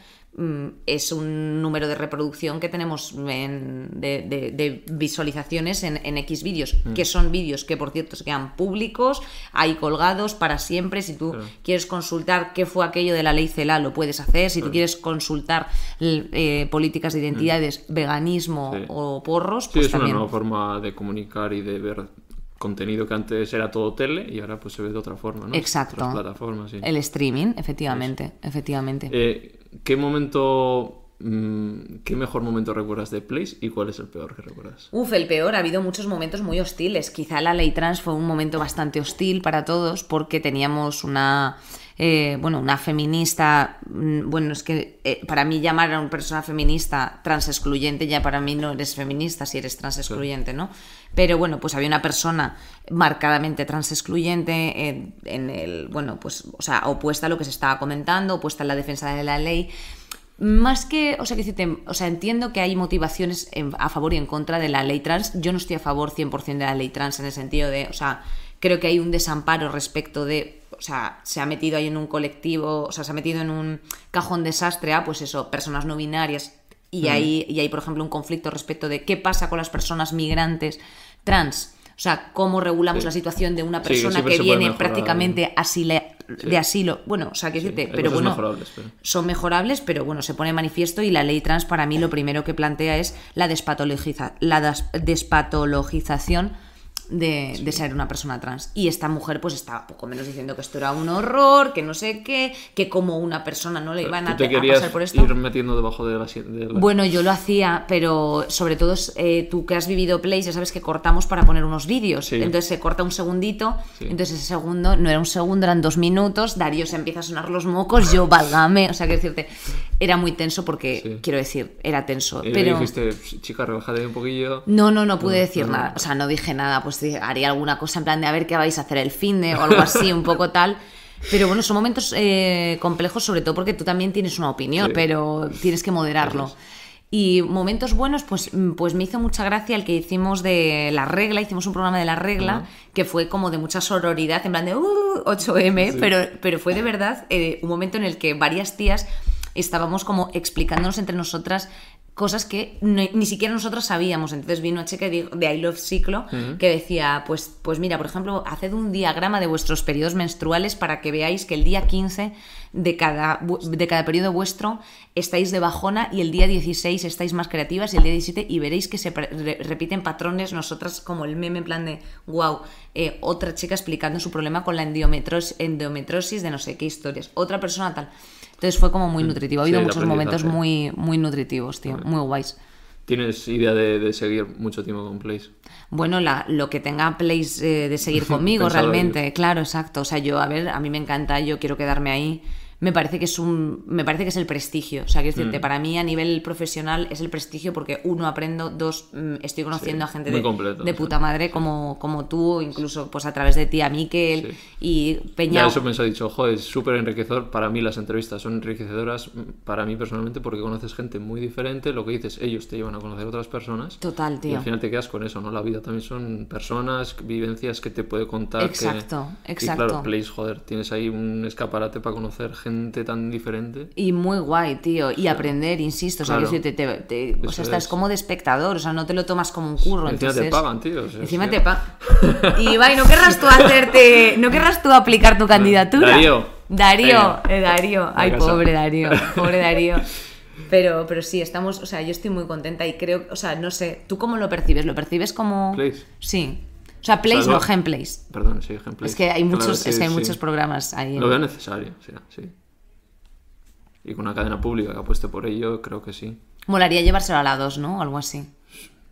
es un número de reproducción que tenemos en- de, de- de visualizaciones en, en X vídeos, que son vídeos que, por cierto, se quedan públicos, ahí colgados para siempre. Si tú Claro. quieres consultar qué fue aquello de la ley CELA, lo puedes hacer. Si tú quieres consultar eh, políticas de identidades, veganismo Sí. o porros, Sí, pues es una también. nueva forma de comunicar y de ver contenido que antes era todo tele y ahora pues se ve de otra forma, ¿no? Exacto. Plataformas, sí. El streaming, efectivamente, efectivamente. Eh, ¿Qué momento, qué mejor momento recuerdas de Place y cuál es el peor que recuerdas? Uf, el peor, ha habido muchos momentos muy hostiles. Quizá la ley trans fue un momento bastante hostil para todos porque teníamos una, eh, bueno, una feminista, mm, bueno, es que eh, para mí llamar a una persona feminista trans excluyente, ya para mí no eres feminista si eres trans excluyente, ¿no? Pero bueno, pues había una persona marcadamente trans excluyente en, en el, bueno, pues, o sea, opuesta a lo que se estaba comentando, opuesta a la defensa de la ley. Más que, o sea, que decirte, o sea, entiendo que hay motivaciones en- a favor y en contra de la ley trans. Yo no estoy a favor 100% de la ley trans en el sentido de, o sea, creo que hay un desamparo respecto de, o sea, se ha metido ahí en un colectivo, o sea, se ha metido en un cajón desastre a, pues eso, personas no binarias. Y hay, y hay, por ejemplo, un conflicto respecto de qué pasa con las personas migrantes trans. O sea, cómo regulamos Sí. la situación de una persona que viene mejorar. prácticamente asile- de asilo. Bueno, o sea, que decirte, pero bueno, mejorables, pero- son mejorables, pero bueno, se pone manifiesto y la ley trans para mí lo primero que plantea es la, despatologiza- la despatologización de, de ser una persona trans. Y esta mujer pues estaba poco menos diciendo que esto era un horror, que no sé qué, que como una persona no le iban a, ¿Tú te a querías pasar por esto. ir metiendo debajo de la... de la- Bueno, yo lo hacía, pero sobre todo eh, tú que has vivido Plays, ya sabes que cortamos para poner unos vídeos. Sí. Entonces se corta un segundito, Sí. entonces ese segundo no era un segundo, eran dos minutos, Darío se empieza a sonar los mocos, yo válgame, o sea, quiero decirte, era muy tenso porque, quiero decir, era tenso, Y le pero... dijiste, chica, relájate un poquillo. No, no, no pude decir no. nada. O sea, no dije nada. Pues haría alguna cosa en plan de a ver qué vais a hacer el fin de o algo así, un poco tal. Pero bueno, son momentos eh, complejos, sobre todo porque tú también tienes una opinión, Sí. pero tienes que moderarlo. Y momentos buenos, pues, mm, pues me hizo mucha gracia el que hicimos de la regla, hicimos un programa de la regla, que fue como de mucha sororidad, en plan de uh, 8M, Sí. pero, pero fue de verdad eh, un momento en el que varias tías estábamos como explicándonos entre nosotras cosas que no- ni siquiera nosotros sabíamos. Entonces vino una chica de I Love Ciclo que decía, pues, pues mira, por ejemplo, haced un diagrama de vuestros periodos menstruales para que veáis que el día 15 de cada, de cada periodo vuestro estáis de bajona y el día 16 estáis más creativas y el día 17 y veréis que se re- repiten patrones. Nosotras como el meme en plan de, wow, otra chica explicando su problema con la endometros- endometrosis de no sé qué historias. Otra persona tal. Entonces fue como muy nutritivo. Ha habido muchos momentos muy, muy nutritivos, tío. Muy guays. ¿Tienes idea de, de seguir mucho tiempo con Place? Bueno, la, lo que tenga Place eh, de seguir conmigo realmente, claro, exacto. O sea, yo, a ver, a mí me encanta, yo quiero quedarme ahí. Me parece que es un, me parece que es el prestigio. O sea, quiero decirte, Mm. para mí a nivel profesional es el prestigio porque uno aprendo, dos mm, estoy conociendo Sí, a gente de, completo, puta madre como, como tú, incluso pues a través de ti, a Miquel Sí. y Peña. Ya eso me ha dicho, joder, es súper enriquecedor. Para mí las entrevistas son enriquecedoras, para mí personalmente, porque conoces gente muy diferente. Lo que dices, ellos te llevan a conocer otras personas. Total, Y tío. al final te quedas con eso, ¿no? La vida también son personas, vivencias que te puede contar. que- Exacto, Y exacto. claro, Place, joder, tienes ahí un escaparate para conocer gente tan diferente. Y muy guay, tío. Y aprender, insisto. O sea, decirte, te- te- o sea, estás es. como de espectador. O sea, no te lo tomas como un curro. Encima entonces... te pagan, tío. o sea, Encima te pagan. Y Ibai, ¿no querrás tú hacerte. ¿No querrás tú aplicar tu candidatura? Darío. Darío, eh, Darío. Ay, pobre Darío. Pobre Darío. Pero, pero sí, estamos, o sea, yo estoy muy contenta y creo, o sea, no sé, ¿tú cómo lo percibes? ¿Lo percibes como...? Place. Sí. O sea, Place no- no, Gameplays. Perdón, sí, ejemplo. Es que hay Claro, muchos, sí, es que hay sí. muchos programas ahí. Lo veo necesario, sí. Y con una cadena pública que apueste por ello, creo que sí. Molaría llevárselo a la 2, ¿no? O algo así.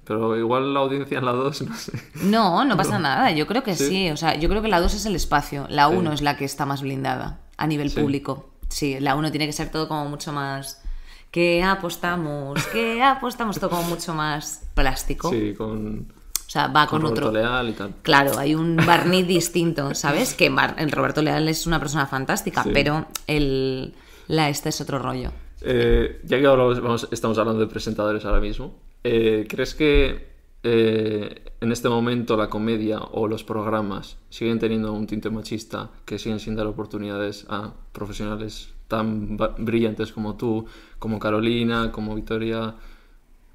Pero igual la audiencia en la 2, no sé. No, no pasa nada. Yo creo que sí. Sí. O sea, yo creo que la 2 es el espacio. La 1 es la que está más blindada a nivel Sí. público. Sí, la 1 tiene que ser todo como mucho más. Que apostamos, que apostamos todo como mucho más plástico. Sí, con, O sea, va con con, Roberto otro. Leal y tal. Claro, hay un barniz distinto, ¿sabes? Que Mar- el Roberto Leal es una persona fantástica, Sí. pero el, La esta es otro rollo. Eh, ya que ahora vamos- estamos hablando de presentadores ahora mismo, eh, ¿crees que eh, en este momento la comedia o los programas siguen teniendo un tinte machista, que siguen sin dar oportunidades a profesionales tan brillantes como tú, como Carolina, como Victoria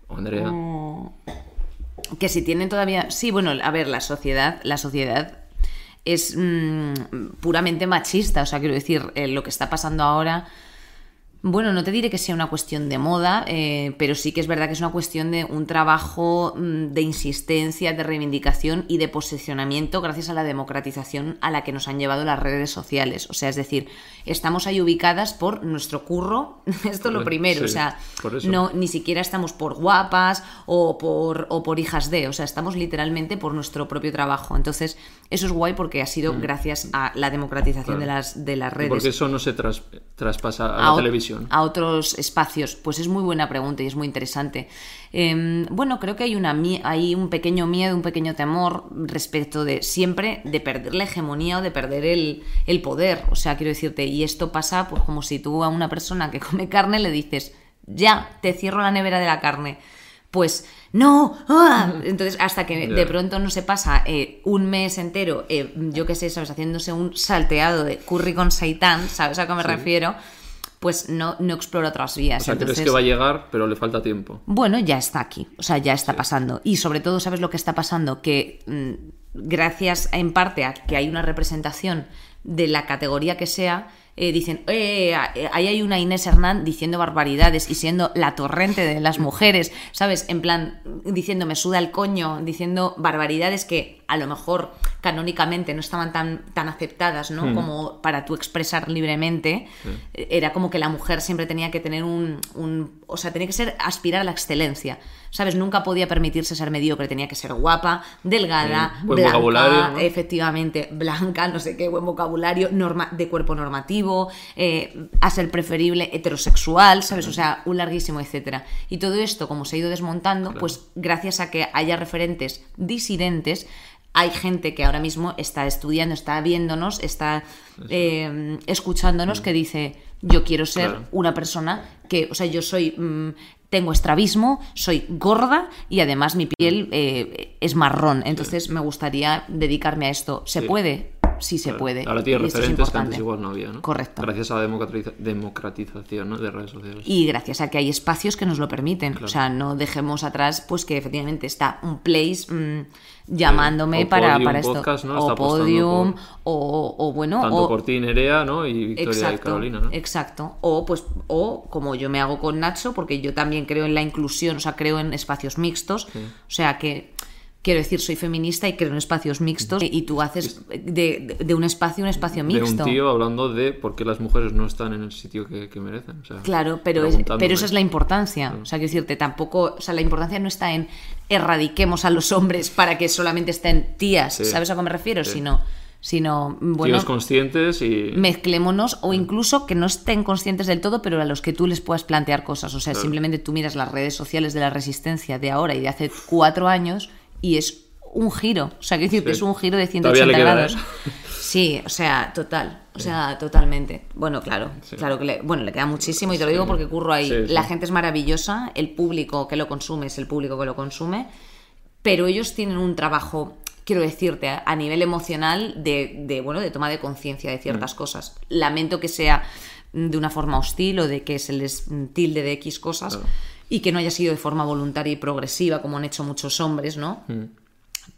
o Andrea? Que si tienen todavía. Sí, bueno, a ver, la sociedad, la sociedad es mm, puramente machista. O sea, quiero decir, eh, lo que está pasando ahora. Bueno, no te diré que sea una cuestión de moda, eh, pero sí que es verdad que es una cuestión de un trabajo mm, de insistencia, de reivindicación y de posicionamiento gracias a la democratización a la que nos han llevado las redes sociales. O sea, es decir, estamos ahí ubicadas por nuestro curro, esto es lo primero, sí, o sea, no ni siquiera estamos por guapas o por, o por hijas de, o sea, estamos literalmente por nuestro propio trabajo. Entonces, eso es guay porque ha sido gracias a la democratización de, las, de las ¿Y redes por qué eso no se tras- traspasa a, a la televisión? a otros espacios? Pues es muy buena pregunta y es muy interesante. Eh, bueno, creo que hay, una, hay un pequeño miedo, un pequeño temor respecto de siempre de perder la hegemonía o de perder el, el poder. O sea, quiero decirte, y esto pasa pues como si tú a una persona que come carne le dices, ya, te cierro la nevera de la carne. Pues no, ¡ah! entonces hasta que de pronto no se pasa eh, un mes entero, eh, yo qué sé, sabes, haciéndose un salteado de curry con seitán, ¿sabes a qué me refiero? Pues no, no explora otras vías. O sea, crees Entonces, que va a llegar, pero le falta tiempo. bueno, ya está aquí, o sea, ya está pasando. Y sobre todo, ¿sabes lo que está pasando? Que mm, gracias en parte a que hay una representación de la categoría que sea, eh, dicen, eh, eh, ahí hay una Inés Hernán diciendo barbaridades y siendo la torrente de las mujeres, ¿sabes? En plan, diciendo me suda el coño, diciendo barbaridades que a lo mejor canónicamente no estaban tan, tan aceptadas, ¿no? Como para tú expresar libremente. Era como que la mujer siempre tenía que tener un, un- O sea, tenía que ser aspirar a la excelencia. ¿Sabes? Nunca podía permitirse ser mediocre, tenía que ser guapa, delgada, buen blanca, vocabulario, ¿no? efectivamente, blanca, no sé qué, buen vocabulario, norma, de cuerpo normativo, eh, a ser preferible heterosexual, ¿sabes? O sea, un larguísimo etcétera. Y todo esto, como se ha ido desmontando, pues gracias a que haya referentes disidentes, hay gente que ahora mismo está estudiando, está viéndonos, está eh, escuchándonos que dice, yo quiero ser Claro. una persona que, o sea, yo soy... mm, tengo estrabismo, soy gorda y además mi piel eh, es marrón. Entonces me gustaría dedicarme a esto. ¿Se Sí. puede? Sí se Claro. puede. Ahora tiene Y es referentes que antes igual no había, ¿no? Correcto. Gracias a la democratiza- democratización ¿no? de redes sociales. Y gracias a que hay espacios que nos lo permiten. O sea, no dejemos atrás pues que efectivamente está un place mm, llamándome o para, para esto. Podcast, ¿no? O Podium, por- o, o bueno, Tanto o, por ti, Nerea, ¿no? Y Victoria y Exacto, Carolina, ¿no? exacto. O pues, o como yo me hago con Nacho, porque yo también creo en la inclusión, o sea, creo en espacios mixtos. O sea que quiero decir, soy feminista y creo en espacios mixtos. Y tú haces de, de- de un espacio un espacio de mixto. un tío hablando de por qué las mujeres no están en el sitio que, que merecen. o sea, Claro, pero, es- pero esa es la importancia. O sea, quiero decirte, tampoco. O sea, la importancia no está en erradiquemos a los hombres para que solamente estén tías. Sí. ¿Sabes a qué me refiero? Sí. Sino, sino bueno, Tíos conscientes y... mezclémonos o incluso que no estén conscientes del todo, pero a los que tú les puedas plantear cosas. O sea, simplemente tú miras las redes sociales de la resistencia de ahora y de hace cuatro años y es un giro. O sea, quiero decirte, Sí. es un giro de Todavía 180 le queda, grados. ¿eh? Sí, o sea, total. O sea, totalmente. Bueno, claro, claro que le, bueno, le queda muchísimo y te lo digo porque curro ahí. La gente es maravillosa, el público que lo consume es el público que lo consume, pero ellos tienen un trabajo, quiero decirte, a nivel emocional de, de, bueno, de toma de conciencia de ciertas Mm. cosas. Lamento que sea de una forma hostil o de que se les tilde de X cosas Claro. Y que no haya sido de forma voluntaria y progresiva como han hecho muchos hombres, ¿no? Mm.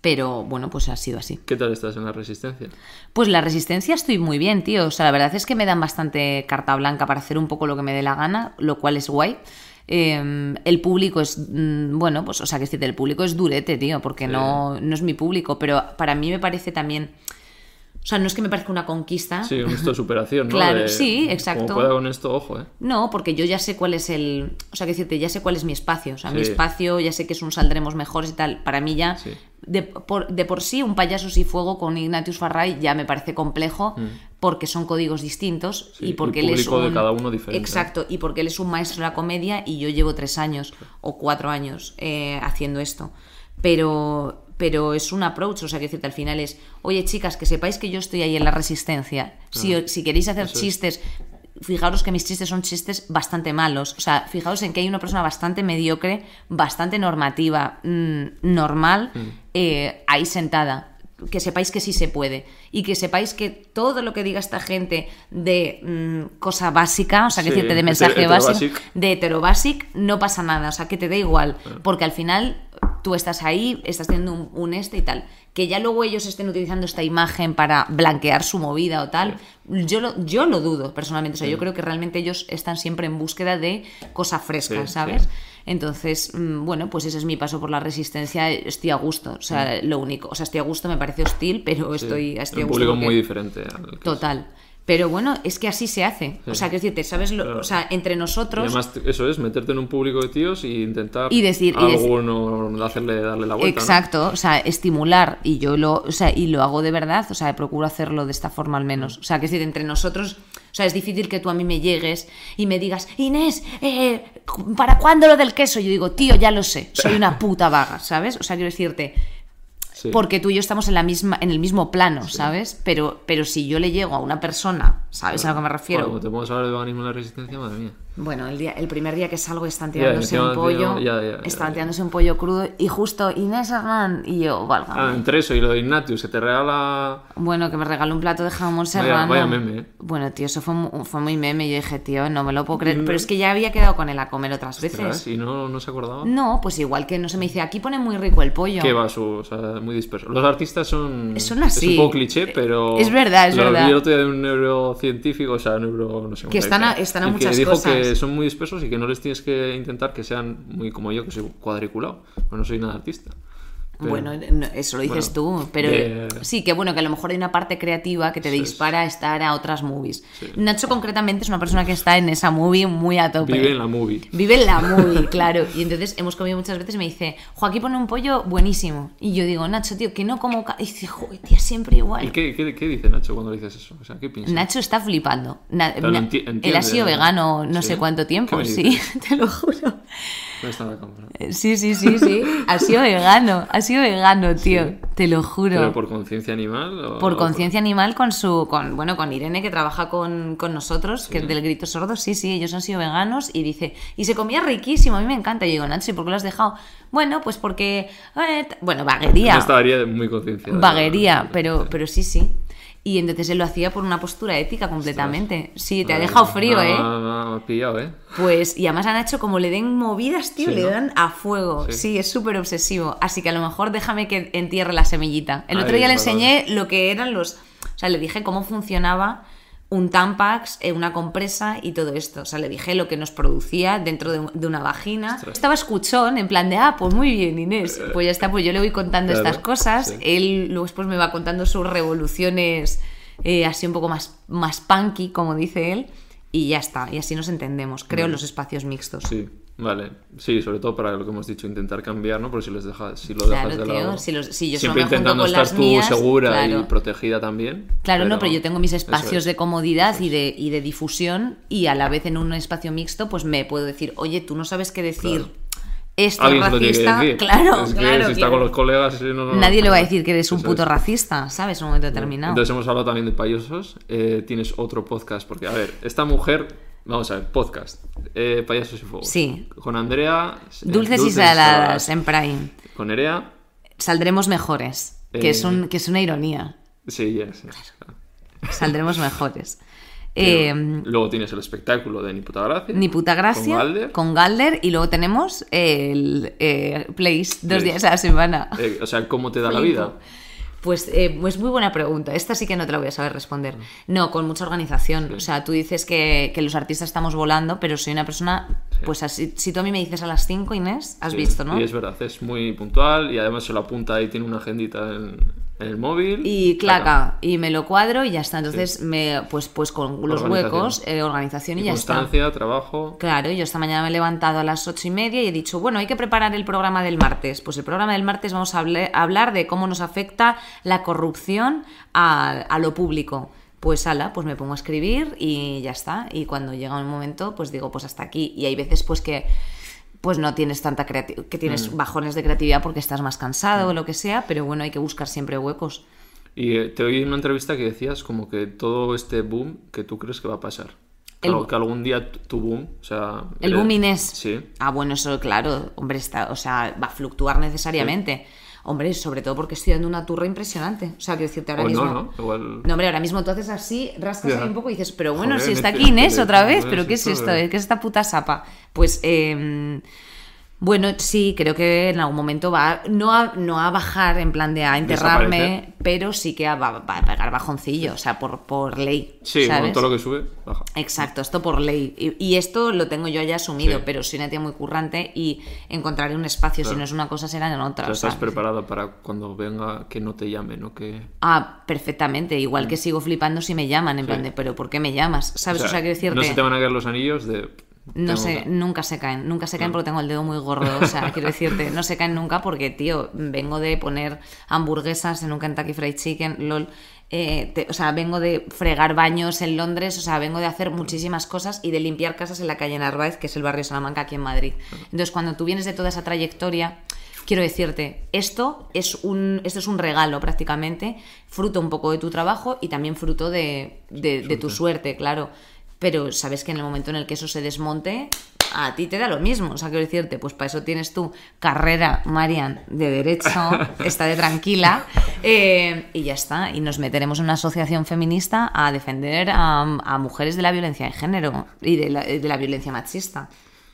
Pero bueno, pues ha sido así. ¿Qué tal estás en la resistencia? Pues la resistencia estoy muy bien, tío. O sea, la verdad es que me dan bastante carta blanca para hacer un poco lo que me dé la gana, lo cual es guay. Eh, el público es, mm, bueno, pues, o sea, que decirte, el público es durete, tío, porque no, no es mi público, pero para mí me parece también, o sea, no es que me parezca una conquista. Sí, un esto de superación, ¿no? Claro, De- sí, exacto. Como pueda con esto, ojo, ¿eh? No, porque yo ya sé cuál es el. O sea, que decirte, ya sé cuál es mi espacio. O sea, mi espacio, ya sé que es un saldremos mejores y tal. Para mí ya, Sí. de, por, de por sí, un payasos y fuego con Ignatius Farray ya me parece complejo, porque son códigos distintos Mm. Sí, y porque el él es público de un. cada uno diferente. Exacto, y porque él es un maestro de la comedia y yo llevo tres años o cuatro años eh, haciendo esto. Pero. Pero es un approach, o sea, que decirte al final es, oye chicas, que sepáis que yo estoy ahí en la resistencia. Si, si queréis hacer chistes fijaros que mis chistes son chistes bastante malos. O sea, fijaos en que hay una persona bastante mediocre, bastante normativa, mm, normal, Mm. eh, ahí sentada. Que sepáis que sí se puede. Y que sepáis que todo lo que diga esta gente de mm, cosa básica, o sea, que Sí, decirte de mensaje básico, de heterobasic, no pasa nada. O sea, que te da igual. Porque al final tú estás ahí, estás teniendo un, un este y tal. Que ya luego ellos estén utilizando esta imagen para blanquear su movida o tal, yo, lo, yo lo dudo personalmente. O sea, yo creo que realmente ellos están siempre en búsqueda de cosa fresca, Sí, ¿sabes? Entonces, mm, bueno, pues ese es mi paso por la resistencia. Estoy a gusto, o sea, lo único. O sea, estoy a gusto, me parece hostil, pero Mm. Estoy, estoy a un gusto. público porque- muy diferente. al que es. Total. Pero bueno, es que así se hace. O sea, quiero decirte, ¿sabes? Lo, Claro. O sea, entre Y nosotros. además, eso es, meterte en un público de tíos y intentar Y decir- y a decir- alguno hacerle, darle la vuelta. ¿no? Exacto, o sea, estimular y yo lo, o sea, y lo hago de verdad, o sea, procuro hacerlo de esta forma al menos. O sea, que es decir, entre nosotros, o sea, es difícil que tú a mí me llegues y me digas, Inés, eh, ¿para cuándo lo del queso? Yo digo, tío, ya lo sé, soy una puta vaga, ¿sabes? O sea, quiero decirte, Sí. porque tú y yo estamos en la misma, en el mismo plano, ¿sabes? Pero, pero si yo le llego a una persona, ¿sabes a lo que me refiero? Bueno, te podemos hablar de veganismo en la resistencia, madre mía. Bueno, el, día, el primer día que salgo están tirándose un pollo, ya, ya, están tirándose un pollo crudo y justo Inés Hernán y yo, valga. Ah, entre eso y lo de Ignatius, que te regala. Bueno, que me regaló un plato de jamón serrano. vaya meme, ¿eh? Bueno, tío, eso fue, fue muy meme. Yo dije, tío, no me lo puedo creer. Pero es que ya había quedado con él a comer otras veces. Y no, no se acordaba. No, pues igual que no se me dice, aquí pone muy rico el pollo. Que va su, o sea, muy disperso. Los artistas son. Son así. Es un poco cliché, pero. Es verdad, es lo verdad. Vi el otro día de un neurocientífico, o sea, neuro. No sé cómo Que se están a- están a muchas que dijo cosas. que son muy dispersos y que no les tienes que intentar que sean muy como yo, que soy cuadriculado. Pues no soy nada artista. Pero- Bueno, no, eso lo dices Bueno, tú, pero sí, que bueno, que a lo mejor hay una parte creativa que te Sí, dispara a estar a otras movies. Nacho concretamente es una persona que está en esa movie muy a tope. Vive en la movie. Vive en la movie, claro. Y entonces hemos comido muchas veces y me dice, Joaquín pone un pollo buenísimo. Y yo digo, Nacho, tío, que no como... ca-". Y dice, joder, tía, siempre ¿Y igual. qué, qué, qué dice Nacho cuando dices eso? O sea, ¿qué piensa? Nacho está flipando. Na- enti- él ha sido ¿no? vegano no ¿Sí? sé cuánto tiempo, ¿Qué me sí, te lo juro. No está en la cámara. Sí, sí, sí, sí. Ha sido vegano, ha sido vegano, tío. Te lo juro. ¿Pero por conciencia animal? O, Por conciencia animal con su con bueno con Irene que trabaja con, con nosotros que es del grito sordo sí sí ellos han sido veganos y dice y se comía riquísimo a mí me encanta y digo Nacho ¿y por qué lo has dejado? bueno pues porque eh, bueno vaguería No estaría muy concienciado. vaguería pero pero sí sí y entonces él lo hacía por una postura ética completamente sí te ha dejado frío eh Pillado, ¿eh? pues, y además a Nacho, como le den movidas, tío, Sí, le ¿no? dan a fuego. Sí. Sí, es súper obsesivo. Así que a lo mejor déjame que entierre la semillita. El otro día le vale, enseñé lo que eran los. O sea, le dije cómo funcionaba un Tampax, eh, una compresa y todo esto. O sea, le dije lo que nos producía dentro de, de una vagina. Estaba escuchón, en plan de, ah, pues muy bien, Inés. Pues ya está, pues yo le voy contando Claro, estas cosas. sí. Él luego después me va contando sus revoluciones eh, así un poco más, más punky, como dice él. Y ya está, y así nos entendemos, creo, en los espacios mixtos. Sí, vale. Sí, sobre todo para lo que hemos dicho, intentar cambiar, ¿no? Porque si, les dejas, si lo Claro, dejas de tío, lado... si los- si yo solo siempre junto intentando con estar las tú segura y claro. protegida también. Claro, no, pero yo tengo mis espacios es. de comodidad y de, y de difusión y a la vez en un espacio mixto pues me puedo decir, oye, tú no sabes qué decir Claro. Esto es Alguien racista. Claro, Es que claro. si está con los colegas... no, no, no. Nadie le va a decir que eres un puto es. racista, ¿sabes? En un momento determinado. Entonces hemos hablado también de payasos. Eh, tienes otro podcast, porque, a ver, esta mujer... Vamos a ver, podcast. Eh, payasos y fuego. Sí. Con Andrea... eh, Dulces, y saladas en Prime. Con Nerea... Saldremos mejores, que, Eh. es un, que es una ironía. Sí, yes, yes. Saldremos mejores. Eh, Luego tienes el espectáculo de Ni puta gracia. Ni puta gracia. Con Galder. con Galder, Y luego tenemos el eh, Place dos Place. días a la semana. Eh, o sea, ¿cómo te da la vida? Pues eh, es muy buena pregunta. Esta sí que no te la voy a saber responder. No, con mucha organización. O sea, tú dices que, que los artistas estamos volando, pero soy una persona. Pues así, si tú a mí me dices a las 5, Inés, has Sí, visto, ¿no? Y es verdad, es muy puntual y además se lo apunta y tiene una agendita en, en el móvil. Y claca, y me lo cuadro y ya está. Entonces, me, pues, pues con los huecos, eh, organización y, Y ya está. constancia, trabajo. Claro, yo esta mañana me he levantado a las ocho y media y he dicho, bueno, hay que preparar el programa del martes. Pues el programa del martes vamos a hablar de cómo nos afecta la corrupción a, a lo público. Pues ala, pues me pongo a escribir y ya está. Y cuando llega un momento, pues digo, pues hasta aquí. Y hay veces pues que pues no tienes tanta creatividad, que tienes Mm. bajones de creatividad porque estás más cansado o lo que sea, pero bueno, hay que buscar siempre huecos. Y eh, te oí en una entrevista que decías como que todo este boom que tú crees que va a pasar. El- Algo que algún día tu, boom, o sea... El eres- boom Inés. Sí. Ah, bueno, eso, claro, hombre, está, o sea, va a fluctuar necesariamente. Hombre, sobre todo porque estoy dando una turra impresionante. O sea, quiero decirte ahora O mismo. no, ¿no? Igual... No, hombre, ahora mismo tú haces así, rascas ahí un poco y dices, pero bueno, Joder, si está nete- aquí Inés otra vez, pero ¿qué es esto, esto? eh. ¿Qué es esta puta sapa? Pues, eh, bueno, sí, creo que en algún momento va, no a, no a bajar en plan de a enterrarme, pero sí que a- va, va a pegar bajoncillo, o sea, por, por ley. Sí, ¿sabes? bueno, todo lo que sube, baja. Exacto, esto por ley. Y, y esto lo tengo yo ya asumido, Sí. pero soy una tía muy currante y encontraré un espacio. Si no es una cosa, será en O otra. sea, estás ¿sabes? preparada para cuando venga que no te llame, ¿no? Que... Ah, perfectamente. Igual que sigo flipando si me llaman, en Mm. Sí. plan de, pero ¿por qué me llamas? ¿Sabes? O sea, quiero decirte. No se te van a caer los anillos de... No sé, que- nunca se caen, nunca se caen porque tengo el dedo muy gordo, o sea, quiero decirte, no se caen nunca porque, tío, vengo de poner hamburguesas en un Kentucky Fried Chicken, lol, eh, te- o sea, vengo de fregar baños en Londres, o sea, vengo de hacer muchísimas cosas y de limpiar casas en la calle Narváez, que es el barrio Salamanca aquí en Madrid. Entonces, cuando tú vienes de toda esa trayectoria, quiero decirte, esto es un, esto es un regalo prácticamente, fruto un poco de tu trabajo y también fruto de, de- de tu suerte, claro. Pero sabes que en el momento en el que eso se desmonte, a ti te da lo mismo. O sea, quiero decirte, pues para eso tienes tu carrera, Marian, de derecho, está de tranquila, eh, y ya está. Y nos meteremos en una asociación feminista a defender a, a mujeres de la violencia de género y de la, de la violencia machista.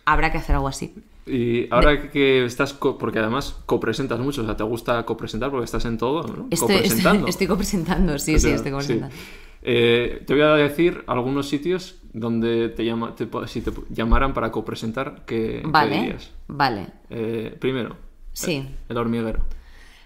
Habrá que hacer algo así. Y ahora que estás, porque además copresentas mucho, o sea, te gusta copresentar porque estás en todo, ¿no? Estoy, Copresentando. estoy copresentando, sí, O sí, estoy copresentando. Eh, te voy a decir algunos sitios donde te llama, te si te llamaran para copresentar, ¿qué, qué Vale, dirías? vale. Eh, primero, Sí. el hormiguero.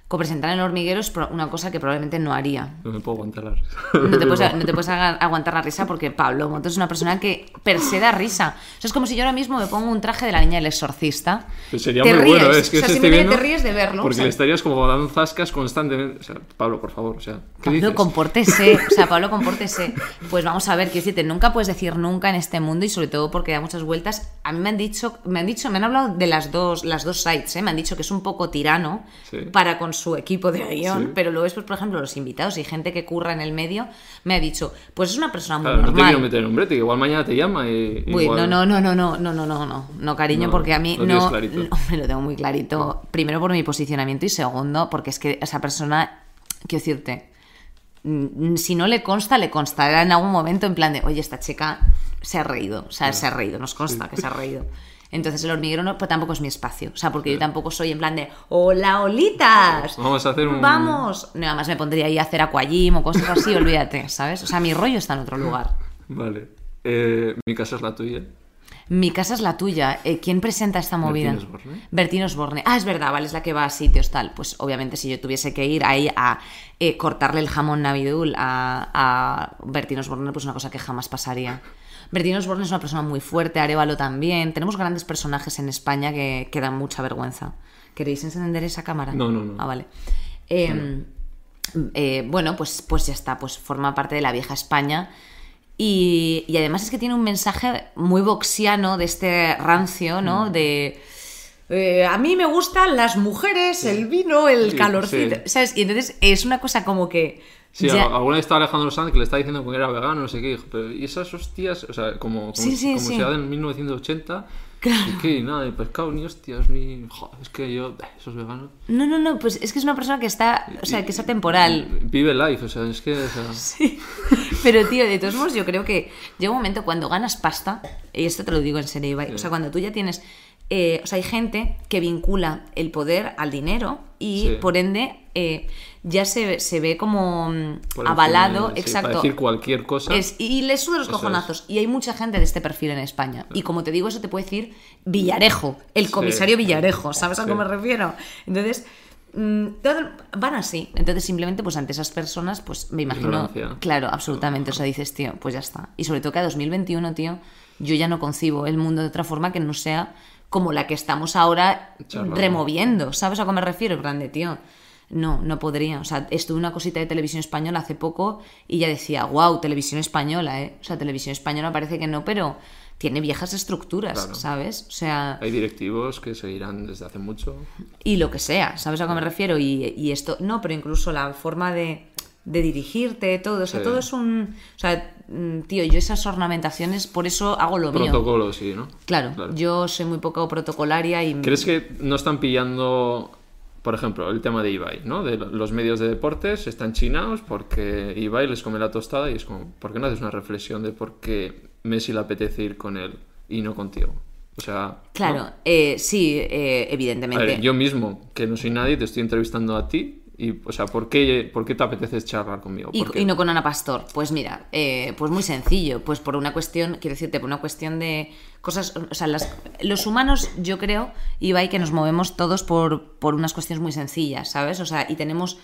Copresentar en el hormiguero es una cosa que probablemente no haría. No me puedo aguantar la risa. No te, puedes, no te puedes aguantar la risa porque Pablo Moto es una persona que per se da risa. Es como si yo ahora mismo me pongo un traje de la niña del exorcista. Pues sería Te muy ríes. bueno, es que o sea, simplemente te ríes de verlo. Porque o sea, le estarías como dando zascas constantemente. O sea, Pablo, por favor, o sea, ¿qué Pablo, dices? compórtese. O sea, Pablo, compórtese. Pues vamos a ver, quiero decirte, nunca puedes decir nunca en este mundo y sobre todo porque da muchas vueltas. A mí me han dicho, me han dicho, me han hablado de las dos, las dos sites, ¿eh? Me han dicho que es un poco tirano Sí. para con su equipo de guion, Sí. pero luego después, por ejemplo, los invitados y gente que curra en el medio me ha dicho, pues es una persona muy Claro, no te normal. quiero meter en un brete, que igual mañana te llama y. Uy, igual- no, no, no, no, no, no, no, no, no, cariño, No, porque a mí no, me lo tengo muy clarito. Primero por mi posicionamiento y segundo porque es que esa persona, quiero decirte, mm, si no le consta, le constará en algún momento en plan de, oye, esta chica se ha reído, o sea, se ha reído, nos consta que se ha reído. Entonces el hormiguero no, pues tampoco es mi espacio, o sea, porque yo tampoco soy en plan de, hola, olitas, Vamos a hacer un. vamos. No, además me pondría ahí a hacer aquagym o cosas así, olvídate, ¿sabes? O sea, mi rollo está en otro lugar. Vale. Eh, mi casa es la tuya. Mi casa es la tuya. Eh, ¿Quién presenta esta movida? Bertín Osborne. Bertín Osborne. Ah, es verdad, vale, es la que va a sitios tal. Pues obviamente si yo tuviese que ir ahí a eh, cortarle el jamón navidul a, a Bertín Osborne, pues una cosa que jamás pasaría. Bertín Osborne es una persona muy fuerte, Arevalo también. Tenemos grandes personajes en España que, que dan mucha vergüenza. ¿Queréis encender esa cámara? No, no, no. Ah, vale. Eh, eh, bueno, pues, pues ya está, pues forma parte de la vieja España. Y, y además es que tiene un mensaje muy boxiano de este rancio, Mm. ¿no? De. eh, a mí me gustan las mujeres, el vino, el Sí, calorcito. sí. ¿Sabes? Y entonces es una cosa como que. Sí, ya- alguna vez estaba Alejandro Sanz que le estaba diciendo que era vegano, no sé qué. Pero, y esas hostias, o sea, como, como, Sí, sí, como sí. se hace en 1980. Y que nada, de pescado, ni hostias, ni. Joder, es que yo. eh, Esos veganos. No, no, no, pues es que es una persona que está. O sea, que es atemporal. Vive life, o sea, es que. o sea, Sí. Pero, tío, de todos modos, yo creo que llega un momento cuando ganas pasta, y esto te lo digo en serio, Ibai, o sea, cuando tú ya tienes. eh, o sea, hay gente que vincula el poder al dinero y, por ende, eh, ya se, se ve como mm, por avalado. sí, exacto. Para decir cualquier cosa. Es- y le suda los Eso cojonazos. Y hay mucha gente de este perfil en España. Y como te digo, eso te puede decir Villarejo, el Sí. comisario Villarejo, ¿sabes a cómo me refiero? Entonces, mm, van así. Entonces, simplemente, pues ante esas personas, pues me imagino. Ignorancia. Claro, absolutamente. O sea, dices, tío, pues ya está. Y sobre todo que a 2021, tío, yo ya no concibo el mundo de otra forma que no sea como la que estamos ahora removiendo. ¿Sabes a qué me refiero? En plan de, tío. No, no podría. O sea, estuve una cosita de televisión española hace poco y ya decía, wow, televisión española, ¿eh? O sea, televisión española parece que no, pero tiene viejas estructuras, Claro. ¿sabes? O sea, Hay directivos que seguirán desde hace mucho. y lo que sea, ¿sabes a qué me refiero? Y, y esto, no, pero incluso la forma de, de dirigirte, todo, o sea, Sí. todo es un... O sea, mm, tío, yo esas ornamentaciones, por eso hago lo mío. Protocolo, sí, ¿no? Claro, yo soy muy poco protocolaria y... ¿Crees que no están pillando, por ejemplo, el tema de Ibai, ¿no? De lo- los medios de deportes están chinados porque Ibai les come la tostada y es como, ¿por qué no haces una reflexión de por qué Messi le apetece ir con él y no contigo? O sea... Claro, ¿no? eh, sí, eh, A evidentemente. ver, yo mismo, que no soy nadie, te estoy entrevistando a ti y, o sea, ¿por qué, por qué te apetece charlar conmigo? Y no con Ana Pastor. Pues mira, eh, pues muy sencillo. Pues por una cuestión, quiero decirte, por una cuestión de cosas. O sea, las- los humanos, yo creo, Ibai, que nos movemos todos por, por unas cuestiones muy sencillas, ¿sabes? O sea, y tenemos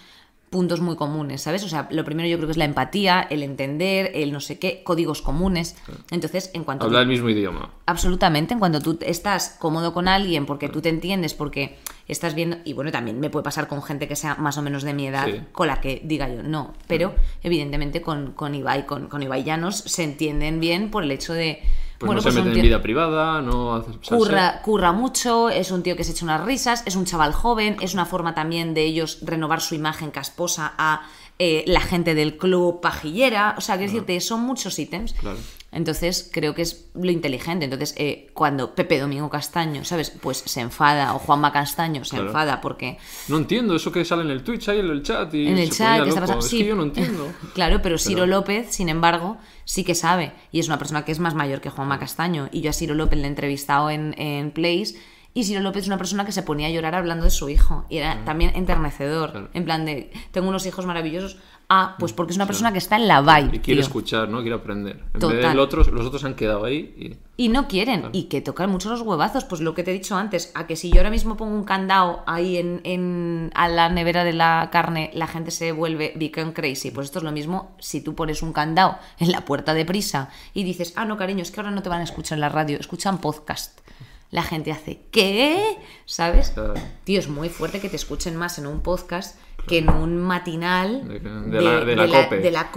puntos muy comunes, ¿sabes? O sea, lo primero yo creo que es la empatía, el entender, el no sé qué, códigos comunes. Entonces, en cuanto. Habla el mismo idioma. Absolutamente, en cuando tú estás cómodo con alguien porque tú te entiendes, porque estás viendo, y bueno, también me puede pasar con gente que sea más o menos de mi edad, Sí. con la que diga yo no, pero evidentemente con, con Ibai, con, con Ibai Llanos se entienden bien por el hecho de... Pues bueno, no pues se mete en vida privada, no hace... Curra, curra mucho, es un tío que se echa unas risas, es un chaval joven, es una forma también de ellos renovar su imagen casposa a eh, la gente del club pajillera. O sea, quiero decirte, son muchos ítems. Claro. Entonces, creo que es lo inteligente. Entonces, eh, cuando Pepe Domingo Castaño, ¿sabes? Pues se enfada, o Juanma Castaño se Claro. enfada porque No entiendo eso que sale en el Twitch, ahí en el chat y en el se chat que está pasando. Es Sí. que yo no entiendo. Claro, pero Ciro López, sin embargo, sí que sabe. Y es una persona que es más mayor que Juanma Castaño. Y yo a Ciro López le he entrevistado en, en Place. Y Ciro López es una persona que se ponía a llorar hablando de su hijo. Y era también enternecedor. Claro. En plan de, tengo unos hijos maravillosos. Ah, pues porque es una persona que está en la vibe. Y quiere tío. escuchar, ¿no? Quiere aprender. En Total. vez del otro, los otros han quedado ahí y... Y no quieren, y que tocan mucho los huevazos, pues lo que te he dicho antes, a que si yo ahora mismo pongo un candado ahí en, en- a la nevera de la carne, la gente se vuelve become crazy. Pues esto es lo mismo si tú pones un candado en la puerta de prisa y dices, ah, no, cariño, es que ahora no te van a escuchar en la radio, escuchan podcast. La gente hace, ¿qué? ¿Sabes? Tío, es muy fuerte que te escuchen más en un podcast que en un matinal De- de la- de la COPE. la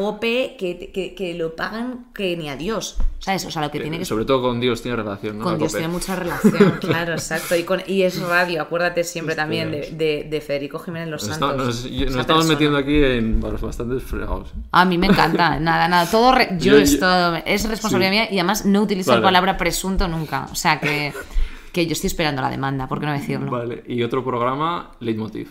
que, que- que lo pagan que ni a Dios. ¿Sabes? O sea, lo que tiene que Sobre todo con Dios tiene relación, ¿no? con La Dios COPE. tiene mucha relación, claro, exacto. Y, con, y es radio, acuérdate siempre también de, de- de Federico Jiménez Los Santos. nos- estamos persona. metiendo aquí en bueno, bastantes fregados. ¿eh? A mí me encanta, nada, nada. Todo re- yo, Yo- es todo. Es responsabilidad sí. mía y además no utilizo la Vale. palabra presunto nunca. O sea que, que yo estoy esperando la demanda, ¿por qué no decirlo? Vale, y otro programa, Leitmotiv.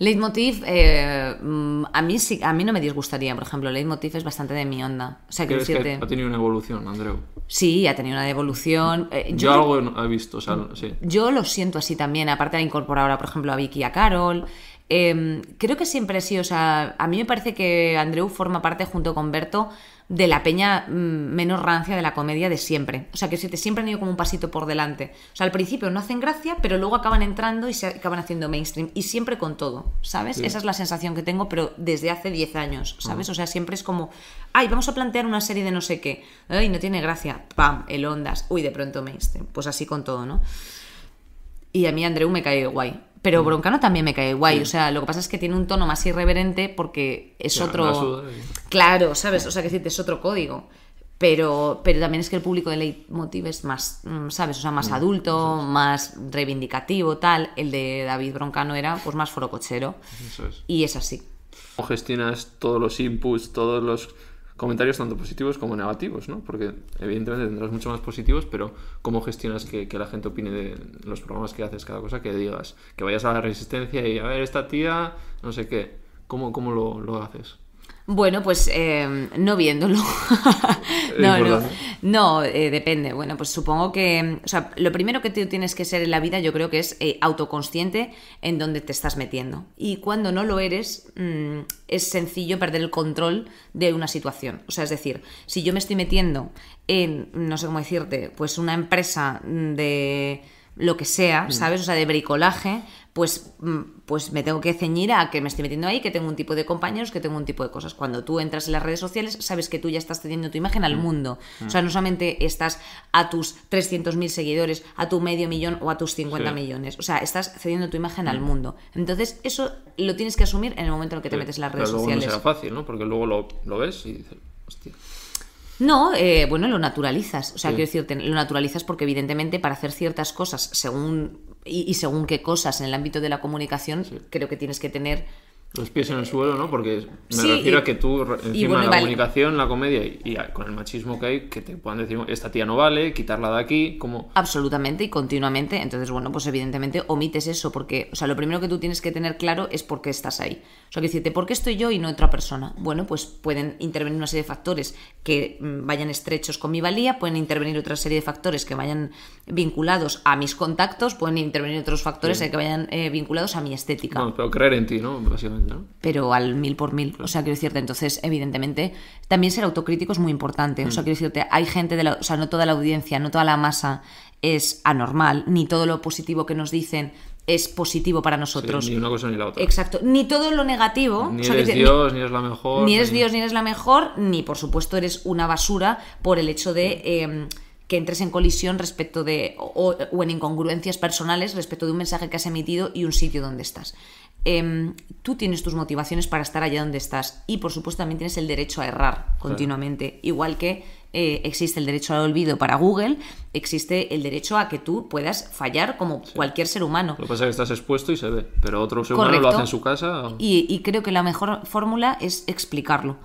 Leitmotiv, eh, mm, a mí sí, a mí no me disgustaría, por ejemplo, Leitmotiv es bastante de mi onda. O sea, quiero ¿Crees que decirte, ha tenido una evolución, Andreu? sí, ha tenido una evolución. Eh, Yo, algo he visto, o sea, sí. Yo lo siento así también, aparte de incorporar ahora, por ejemplo, a Vicky y a Carol. Eh, creo que siempre sí, o sea, a mí me parece que Andreu forma parte junto con Berto de la peña mm, menos rancia de la comedia de siempre. O sea, que te siempre han ido como un pasito por delante. O sea, al principio no hacen gracia, pero luego acaban entrando y se acaban haciendo mainstream. Y siempre con todo, ¿sabes? Esa es la sensación que tengo, pero desde hace 10 años, ¿sabes? O sea, siempre es como, ay, vamos a plantear una serie de no sé qué. Ay, no tiene gracia. Pam, el ondas. Uy, de pronto mainstream. Pues así con todo, ¿no? Y a mí Andreu me cae guay. Pero Broncano también me cae guay. O sea, lo que pasa es que tiene un tono más irreverente porque es otro. Claro, ¿sabes? O sea, que es otro código. Pero, pero también es que el público de Leitmotiv es más, mm, ¿sabes? O sea, más adulto, más reivindicativo, tal. El de David Broncano era pues más forocochero. Eso es. Y es así. ¿Cómo gestionas todos los inputs, todos los comentarios, tanto positivos como negativos, ¿no? Porque evidentemente tendrás mucho más positivos, pero ¿cómo gestionas que, que la gente opine de los programas que haces, cada cosa que digas? Que vayas a la resistencia y, a ver, esta tía, no sé qué. ¿Cómo, cómo lo, lo haces? Bueno, pues eh, no viéndolo. no, no, no eh, depende. Bueno, pues supongo que, o sea, lo primero que tú tienes que ser en la vida, yo creo que es eh, autoconsciente en dónde te estás metiendo. Y cuando no lo eres, mm, es sencillo perder el control de una situación. O sea, es decir, si yo me estoy metiendo en, no sé cómo decirte, pues una empresa de lo que sea, ¿sabes? O sea, de bricolaje, pues, mm, pues me tengo que ceñir a que me estoy metiendo ahí, que tengo un tipo de compañeros, que tengo un tipo de cosas. Cuando tú entras en las redes sociales, sabes que tú ya estás cediendo tu imagen al mundo. O sea, no solamente estás a tus 300.000 seguidores, a tu medio millón o a tus 50 Sí. millones. O sea, estás cediendo tu imagen al mundo. Entonces, eso lo tienes que asumir en el momento en el que te Sí, metes en las pero redes luego sociales. no será fácil, ¿no? Porque luego lo, lo ves y dices, hostia. No, eh, bueno, lo naturalizas. O sea, Sí. quiero decirte, lo naturalizas porque evidentemente para hacer ciertas cosas según y, y según qué cosas en el ámbito de la comunicación, creo que tienes que tener Los pies en el suelo, ¿no? Porque me Sí, refiero y- a que tú, encima bueno, la vale. comunicación, la comedia y, con el machismo que hay, que te puedan decir, esta tía no vale, quitarla de aquí, como... Absolutamente y continuamente. Entonces, bueno, pues evidentemente omites eso, porque, o sea, lo primero que tú tienes que tener claro es por qué estás ahí. O sea, que decirte, ¿por qué estoy yo y no otra persona? Bueno, pues pueden intervenir una serie de factores que mm, vayan estrechos con mi valía, pueden intervenir otra serie de factores que vayan vinculados a mis contactos, pueden intervenir otros factores Sí. que vayan eh, vinculados a mi estética Bueno, pero creer en ti, ¿no? Básicamente, ¿no? pero al mil por mil. O sea, quiero decirte, entonces, evidentemente, también ser autocrítico es muy importante. Mm. O sea, quiero decirte, hay gente de la, o sea, no toda la audiencia, no toda la masa es anormal, ni todo lo positivo que nos dicen es positivo para Sí, nosotros. ni una cosa ni la otra. Exacto. Ni todo lo negativo. Ni o sea, eres decir, Dios, ni eres la mejor. ni eres Dios ni eres la mejor, ni por supuesto eres una basura por el hecho de eh, que entres en colisión respecto de. O, o en incongruencias personales respecto de un mensaje que has emitido y un sitio donde estás. Em, tú tienes tus motivaciones para estar allá donde estás y por supuesto también tienes el derecho a errar continuamente, igual que eh, existe el derecho al olvido para Google, existe el derecho a que tú puedas fallar como cualquier ser humano. Lo que pasa es que estás expuesto y se ve, pero otro ser humano lo hace en su casa. Y, y creo que la mejor fórmula es explicarlo.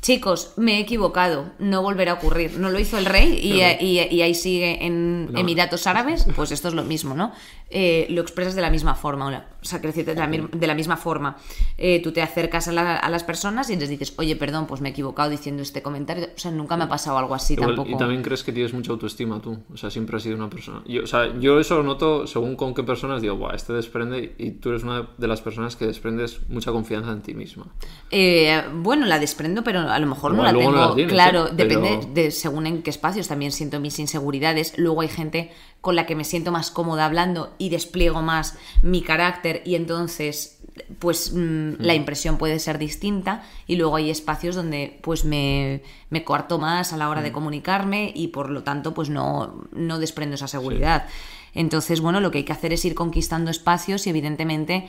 Chicos, me he equivocado, no volverá a ocurrir. No lo hizo el rey y, Claro. y- y ahí sigue en No. Emiratos Árabes, pues esto es lo mismo, ¿no? Eh, lo expresas de la misma forma, o sea, decirte, de la, mi- de la misma forma. Eh, tú te acercas a, la- a las personas y les dices, oye, perdón, pues me he equivocado diciendo este comentario. O sea, nunca me ha pasado algo así Igual- tampoco. Y también crees que tienes mucha autoestima tú. O sea, siempre has sido una persona. Yo, o sea, yo eso lo noto según con qué personas digo, Buah, este desprende. Y tú eres una de las personas que desprendes mucha confianza en ti misma. Eh, bueno, la desprendo, pero a lo mejor no la tengo. no la tienes, claro. Pero- depende de según en qué espacios también siento mis inseguridades. Luego hay gente con la que me siento más cómoda hablando y despliego más mi carácter y entonces pues mm, la impresión puede ser distinta y luego hay espacios donde pues me, me coarto más a la hora de comunicarme y por lo tanto pues no, no desprendo esa seguridad. Entonces, bueno, lo que hay que hacer es ir conquistando espacios y evidentemente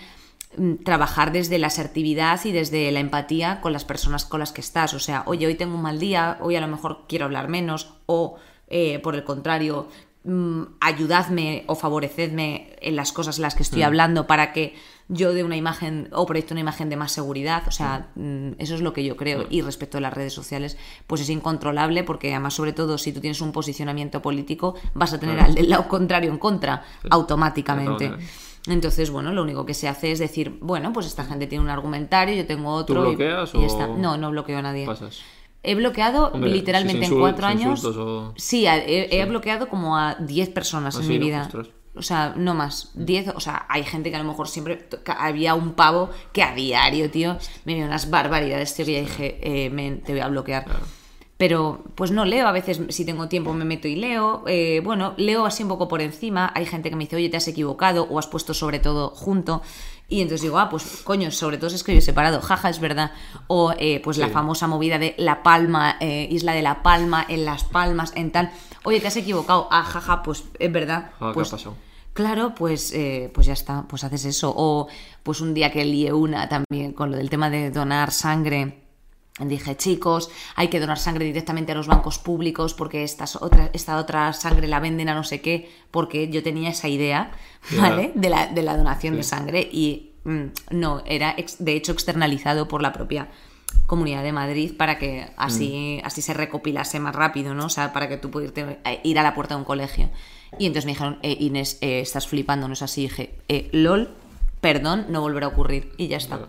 mm, trabajar desde la asertividad y desde la empatía con las personas con las que estás. O sea, oye, hoy tengo un mal día, hoy a lo mejor quiero hablar menos, o eh, por el contrario, mm, ayudadme o favorecedme en las cosas en las que estoy hablando para que yo dé una imagen o proyecte una imagen de más seguridad. O sea, mm, eso es lo que yo creo. Y respecto a las redes sociales, pues es incontrolable porque además, sobre todo, si tú tienes un posicionamiento político, vas a tener al del lado contrario en contra automáticamente. Automáticamente. Entonces, bueno, lo único que se hace es decir, bueno, pues esta gente tiene un argumentario, yo tengo otro. y- bloqueas y, o ya está. No, no bloqueo a nadie. Pasas. He bloqueado Hombre, literalmente si en cuatro años. o- Sí, he, he bloqueado como a 10 personas Ah, en sí, mi ¿no? vida. Ostras. O sea, no más. 10, o sea, hay gente que a lo mejor siempre. Había un pavo que a diario, tío, me dio unas barbaridades, tío, que ya dije, eh, men, te voy a bloquear. Claro. Pero pues no leo, a veces si tengo tiempo me meto y leo. Eh, bueno, leo así un poco por encima. Hay gente que me dice, oye, te has equivocado o has puesto sobre todo junto. Y entonces digo, ah, pues coño, sobre todo se escribe separado, jaja, es verdad. O eh, pues la famosa movida de La Palma, eh, Isla de La Palma, en Las Palmas, en tal. Oye, te has equivocado, ah, jaja, pues es verdad. Ah, ¿qué pues, ha pasado? Claro, pues, eh, pues ya está, pues haces eso. O pues un día que lié una también con lo del tema de donar sangre. Dije, chicos, hay que donar sangre directamente a los bancos públicos porque estas otra, esta otra sangre la venden a no sé qué, porque yo tenía esa idea. ¿vale? De la, de la donación de sangre y mm, no, era ex- de hecho externalizado por la propia Comunidad de Madrid para que así, Mm. así se recopilase más rápido, ¿no? O sea, para que tú pudieras ir a la puerta de un colegio. Y entonces me dijeron, eh, Inés, eh, estás flipando, no es así. Y dije, eh, LOL, perdón, no volverá a ocurrir. Y ya está.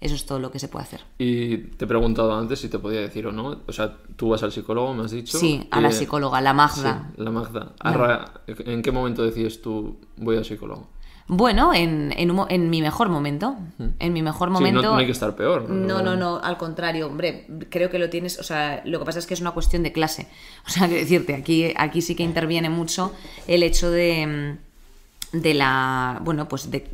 Eso es todo lo que se puede hacer. Y te he preguntado antes si te podía decir o no. O sea, tú vas al psicólogo, me has dicho. Sí, a la Eh, psicóloga, la Magda. Sí, la Magda. Arra- ¿En qué momento decides tú voy al psicólogo? Bueno, en, en, un en mi mejor momento. En mi mejor Sí, no- momento. no, hay que estar peor. No, no, no, al contrario, hombre, creo que lo tienes, o sea, lo que pasa es que es una cuestión de clase. O sea, que decirte, aquí, aquí sí que interviene mucho el hecho de, mm, de la, bueno, pues de...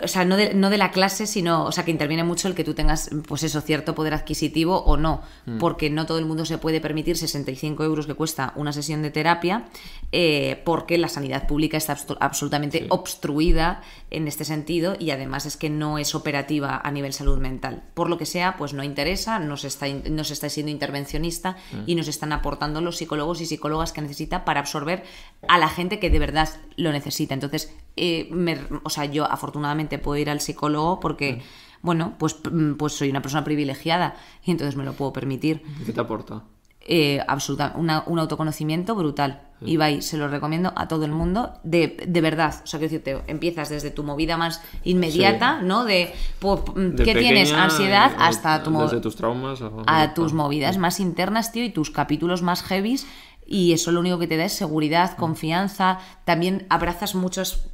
mm, O sea, no de, no de la clase, sino, o sea, que interviene mucho el que tú tengas, pues eso, cierto poder adquisitivo o no, porque no todo el mundo se puede permitir 65 euros que cuesta una sesión de terapia, eh, porque la sanidad pública está absolutamente Sí. obstruida en este sentido y además es que no es operativa a nivel salud mental. Por lo que sea, pues no interesa, no se está, no se está siendo intervencionista y nos están aportando los psicólogos y psicólogas que necesita para absorber a la gente que de verdad lo necesita. Entonces, eh, me- o sea, yo afortunadamente afortunadamente puedo ir al psicólogo porque, bueno, pues, mm, pues soy una persona privilegiada y entonces me lo puedo permitir. ¿Qué te aporta? Eh, absoluta, una- un autoconocimiento brutal. Ibai, se lo recomiendo a todo el mundo, de, de verdad. O sea, quiero decirte, empiezas desde tu movida más inmediata, ¿no? De, po- De ¿qué tienes? Ansiedad, eh, hasta tu Desde tus traumas a, a tus movidas más internas, tío, y tus capítulos más heavies. Y eso lo único que te da es seguridad, confianza. También abrazas muchas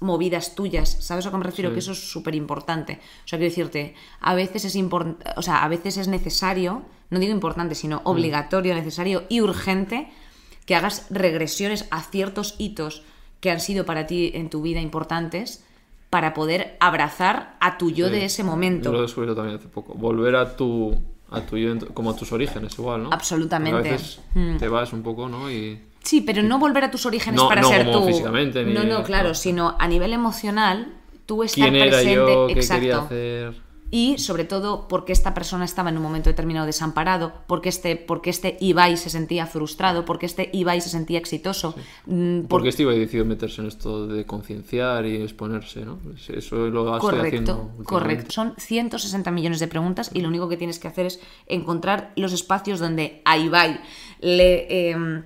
movidas tuyas, ¿sabes a qué me refiero? Sí. Que eso es súper importante. O sea, quiero decirte, a veces es impor- o sea, a veces es necesario, no digo importante, sino obligatorio, necesario y urgente que hagas regresiones a ciertos hitos que han sido para ti en tu vida importantes para poder abrazar a tu yo Sí. de ese Yo momento. lo he descubierto también hace poco. Volver a tu, a tu yo, como a tus orígenes igual, ¿no? Absolutamente. Porque A veces Mm. te vas un poco, ¿no? Y Sí, pero no volver a tus orígenes No- para no ser como tú. físicamente, ni- no, no, claro, no. sino a nivel emocional, tú estar quién era presente, yo, qué exacto. quería hacer. Y sobre todo, porque esta persona estaba en un momento determinado desamparado, porque este, porque este Ibai se sentía frustrado, porque este Ibai se sentía exitoso. mm, por- Porque Steve decidió meterse en esto de concienciar y exponerse, ¿no? Eso lo haciendo. Correcto, últimamente. correcto. Son 160 millones de preguntas y lo único que tienes que hacer es encontrar los espacios donde a Ibai le... eh,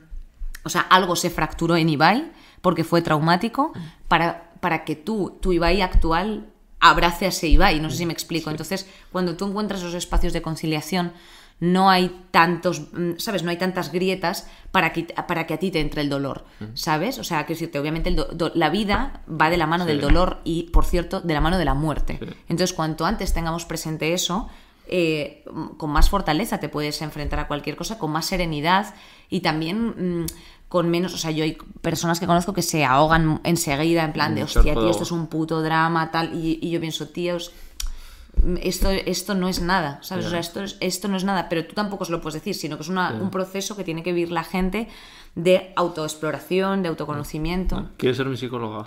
o sea, algo se fracturó en Ibai porque fue traumático para, para que tú, tu Ibai actual, abrace a ese Ibai. No sé si me explico. Entonces, cuando tú encuentras esos espacios de conciliación, no hay tantos, mm, ¿sabes? No hay tantas grietas para que, para que a ti te entre el dolor, ¿sabes? O sea, que decirte, obviamente el do- do- la vida va de la mano del dolor y, por cierto, de la mano de la muerte. Sí. Entonces, cuanto antes tengamos presente eso, eh, con más fortaleza te puedes enfrentar a cualquier cosa, con más serenidad y también mm, con menos. O sea, yo hay personas que conozco que se ahogan enseguida, en plan de Mucho hostia, tío, esto es un puto drama, tal. Y, y yo pienso, tíos. Esto, esto no es nada, ¿sabes? O sea, esto, es- esto no es nada, pero tú tampoco se lo puedes decir, sino que es una- un proceso que tiene que vivir la gente de autoexploración, de autoconocimiento. ¿Quieres ser mi psicóloga?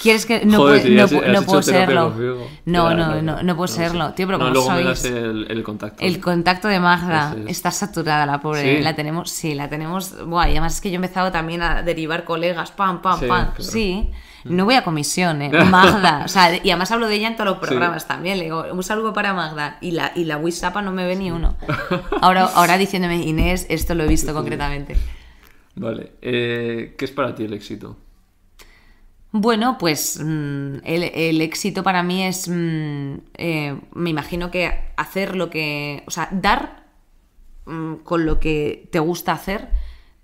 ¿Quieres que no, Joder, si no, has- pu- has no puedo serlo? No, no, no, no puedo serlo, tío, pero No, como luego me sois- das el, el contacto. El contacto de Magda es. está saturada, la pobre. Sí. La tenemos, sí, la tenemos. Buah, y además es que yo he empezado también a derivar colegas, pam, pam, Sí, pam. claro. Sí. No voy a comisión, ¿eh? Magda. O sea, y además hablo de ella en todos los programas también. Le digo, un saludo para Magda. Y la, y la Wisapa no me ve ni uno. Ahora, ahora diciéndome, Inés, esto lo he visto concretamente. Vale. Eh, ¿Qué es para ti el éxito? Bueno, pues mm, el, éxito para mí es, mm, eh, me imagino que hacer lo que, o sea, dar mm, con lo que te gusta hacer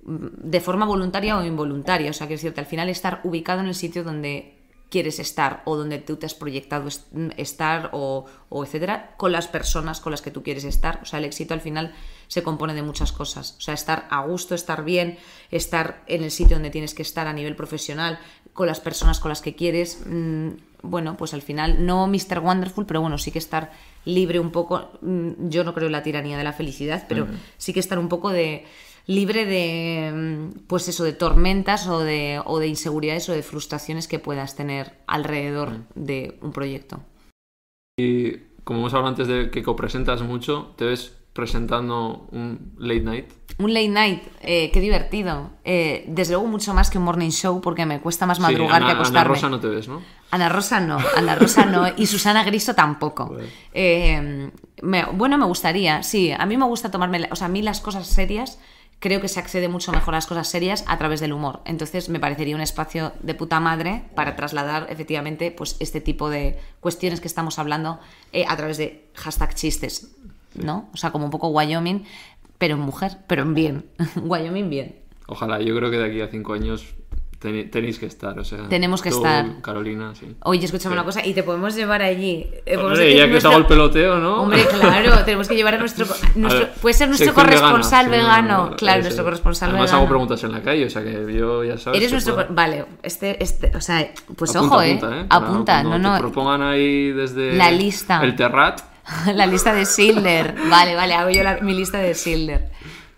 de forma voluntaria o involuntaria. O sea, que es cierto, al final estar ubicado en el sitio donde quieres estar o donde tú te has proyectado est- estar o, o etcétera, con las personas con las que tú quieres estar. O sea, el éxito al final se compone de muchas cosas. O sea, estar a gusto, estar bien, estar en el sitio donde tienes que estar a nivel profesional, con las personas con las que quieres. mm, bueno, pues al final, no Mr. Wonderful, pero bueno, sí que estar libre un poco. mm, Yo no creo en la tiranía de la felicidad, pero sí que estar un poco de libre de mm, pues eso de tormentas o de, o de inseguridades o de frustraciones que puedas tener alrededor de un proyecto. Y como hemos hablado antes de que copresentas mucho, ¿te ves presentando un late night? Un late night, eh, qué divertido. Eh, desde luego mucho más que un morning show porque me cuesta más madrugar sí, que Ana, acostarme. Ana Rosa no te ves, ¿no? Ana Rosa no, Ana Rosa no, y Susana Griso tampoco. Eh, me- bueno, me gustaría, sí, a mí me gusta tomarme, o sea, a mí las cosas serias, creo que se accede mucho mejor a las cosas serias a través del humor. Entonces me parecería un espacio de puta madre para trasladar efectivamente pues este tipo de cuestiones que estamos hablando eh, a través de hashtag chistes, ¿no? O sea, como un poco Wyoming, pero en mujer, pero en bien. Wyoming bien. Ojalá, yo creo que de aquí a cinco años tenéis que estar, o sea... Tenemos que tú, estar. Carolina, sí. Oye, escúchame una cosa, y te podemos llevar allí. Eh, podemos Hombre, ya que os nuestra- hago el peloteo, ¿no? Hombre, claro, tenemos que llevar a nuestro. nuestro- A ver, puede ser nuestro vegana, corresponsal sí, vegano. no, claro, nuestro corresponsal Además vegano. hago preguntas en la calle, o sea que yo ya sabes... Eres nuestro. puedo- Vale, este, este. O sea, pues Apunta, ojo, ¿eh? apunta, ¿eh? Para Apunta, no, no. te propongan ahí desde... La lista. El Terrat, la lista de Silder. Vale, vale, hago yo la- mi lista de Silder.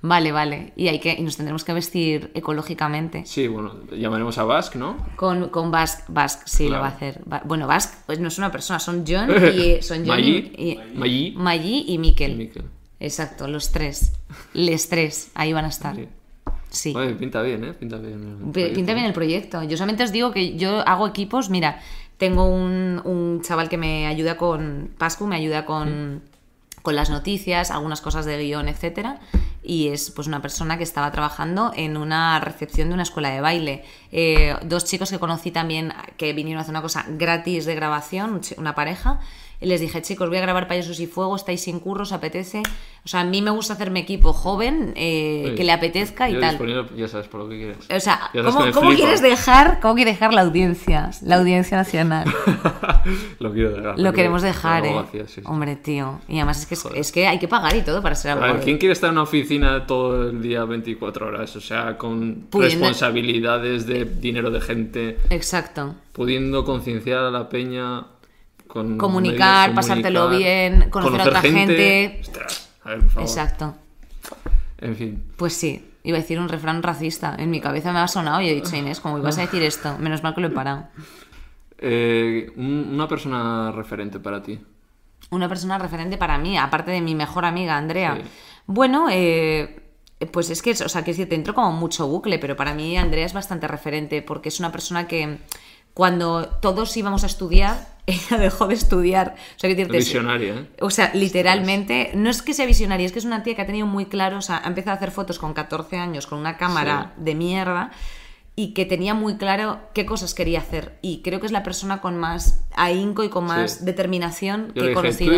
Vale, vale. Y, hay que, y nos tendremos que vestir ecológicamente. sí, bueno, llamaremos a Basque, ¿no? Con, con Basque, Basque sí lo va a hacer. Va- Bueno, Basque pues no es una persona, son John y son John Maggi, y, Maggi. Maggi y Miquel. Exacto, los tres. Les tres, ahí van a estar. Sí. Sí. Oye, pinta bien, ¿eh? Pinta bien. el. Pinta bien el proyecto. Yo solamente os digo que yo hago equipos, mira, Tengo un, un chaval que me ayuda con. Pascu me ayuda con, con las noticias, algunas cosas de guion, etcétera. Y es pues una persona que estaba trabajando en una recepción de una escuela de baile. Eh, dos chicos que conocí también que vinieron a hacer una cosa gratis de grabación, una pareja. Y les dije, chicos, voy a grabar Payasos y Fuego, estáis sin curro, os apetece. O sea, a mí me gusta hacerme equipo joven, eh, Oye, que le apetezca y yo tal. ya sabes por lo que quieres. O sea, ¿cómo, quieres dejar, cómo quieres dejar la audiencia? La audiencia nacional. lo quiero dejar. Lo queremos quiero- dejar, eh. sí, sí. Hombre, tío. Y además es que, es, es que hay que pagar y todo para ser A ver, abogado. ¿quién quiere estar en una oficina todo el día 24 horas? O sea, con Pudiendo- responsabilidades de dinero de gente, Exacto. pudiendo concienciar a la peña, con Comunicar, pasártelo bien, conocer a otra gente. Ostras, a ver, por favor. Exacto. En fin. Pues sí. Iba a decir un refrán racista. En mi cabeza me ha sonado y he dicho, Inés, ¿cómo ibas a decir esto? Menos mal que lo he parado. Eh, un- una persona referente para ti. Una persona referente para mí, aparte de mi mejor amiga, Andrea. Sí. Bueno, eh, pues es que, o sea, que te entro como mucho bucle, pero para mí Andrea es bastante referente porque es una persona que cuando todos íbamos a estudiar, ella dejó de estudiar. O sea, decirte, Visionaria, ¿eh? O sea, literalmente, no es que sea visionaria, es que es una tía que ha tenido muy claro, o sea, ha empezado a hacer fotos con 14 años con una cámara de mierda y que tenía muy claro qué cosas quería hacer. Y creo que es la persona con más ahínco y con más Sí. determinación Yo que le he dije, conocido.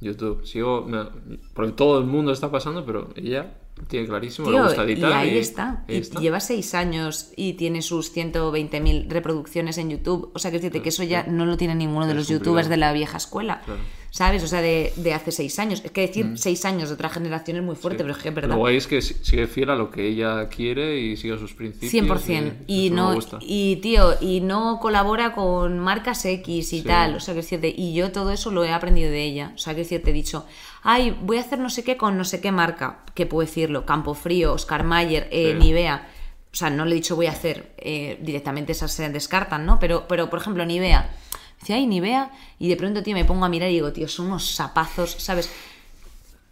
YouTube. Sigo, porque todo el mundo está pasando, pero ella tiene clarísimo, le gusta y editar. ahí está. ahí y está. lleva seis años y tiene sus 120.000 reproducciones en YouTube. O sea, que decirte que eso ya no lo tiene ninguno de Es los youtubers de la vieja escuela. Claro. ¿Sabes? O sea, de, de hace seis años. Es que decir seis años de otra generación es muy fuerte, pero es que es verdad. Lo guay es que si- sigue fiel a lo que ella quiere y sigue sus principios. 100%. Y, me no, y tío, y no colabora con marcas X y Sí. tal. O sea, que decirte, y yo todo eso lo he aprendido de ella. O sea, que decirte, he dicho, ay, voy a hacer no sé qué con no sé qué marca. Que puedo decirlo, Campofrío, Oscar Mayer, eh, Sí. Nivea. O sea, no le he dicho voy a hacer, eh, directamente esas se descartan, ¿no? Pero, pero por ejemplo, Nivea. Decía, ay, Nivea. Y de pronto, tío, me pongo a mirar y digo, tío, son unos zapazos, ¿sabes?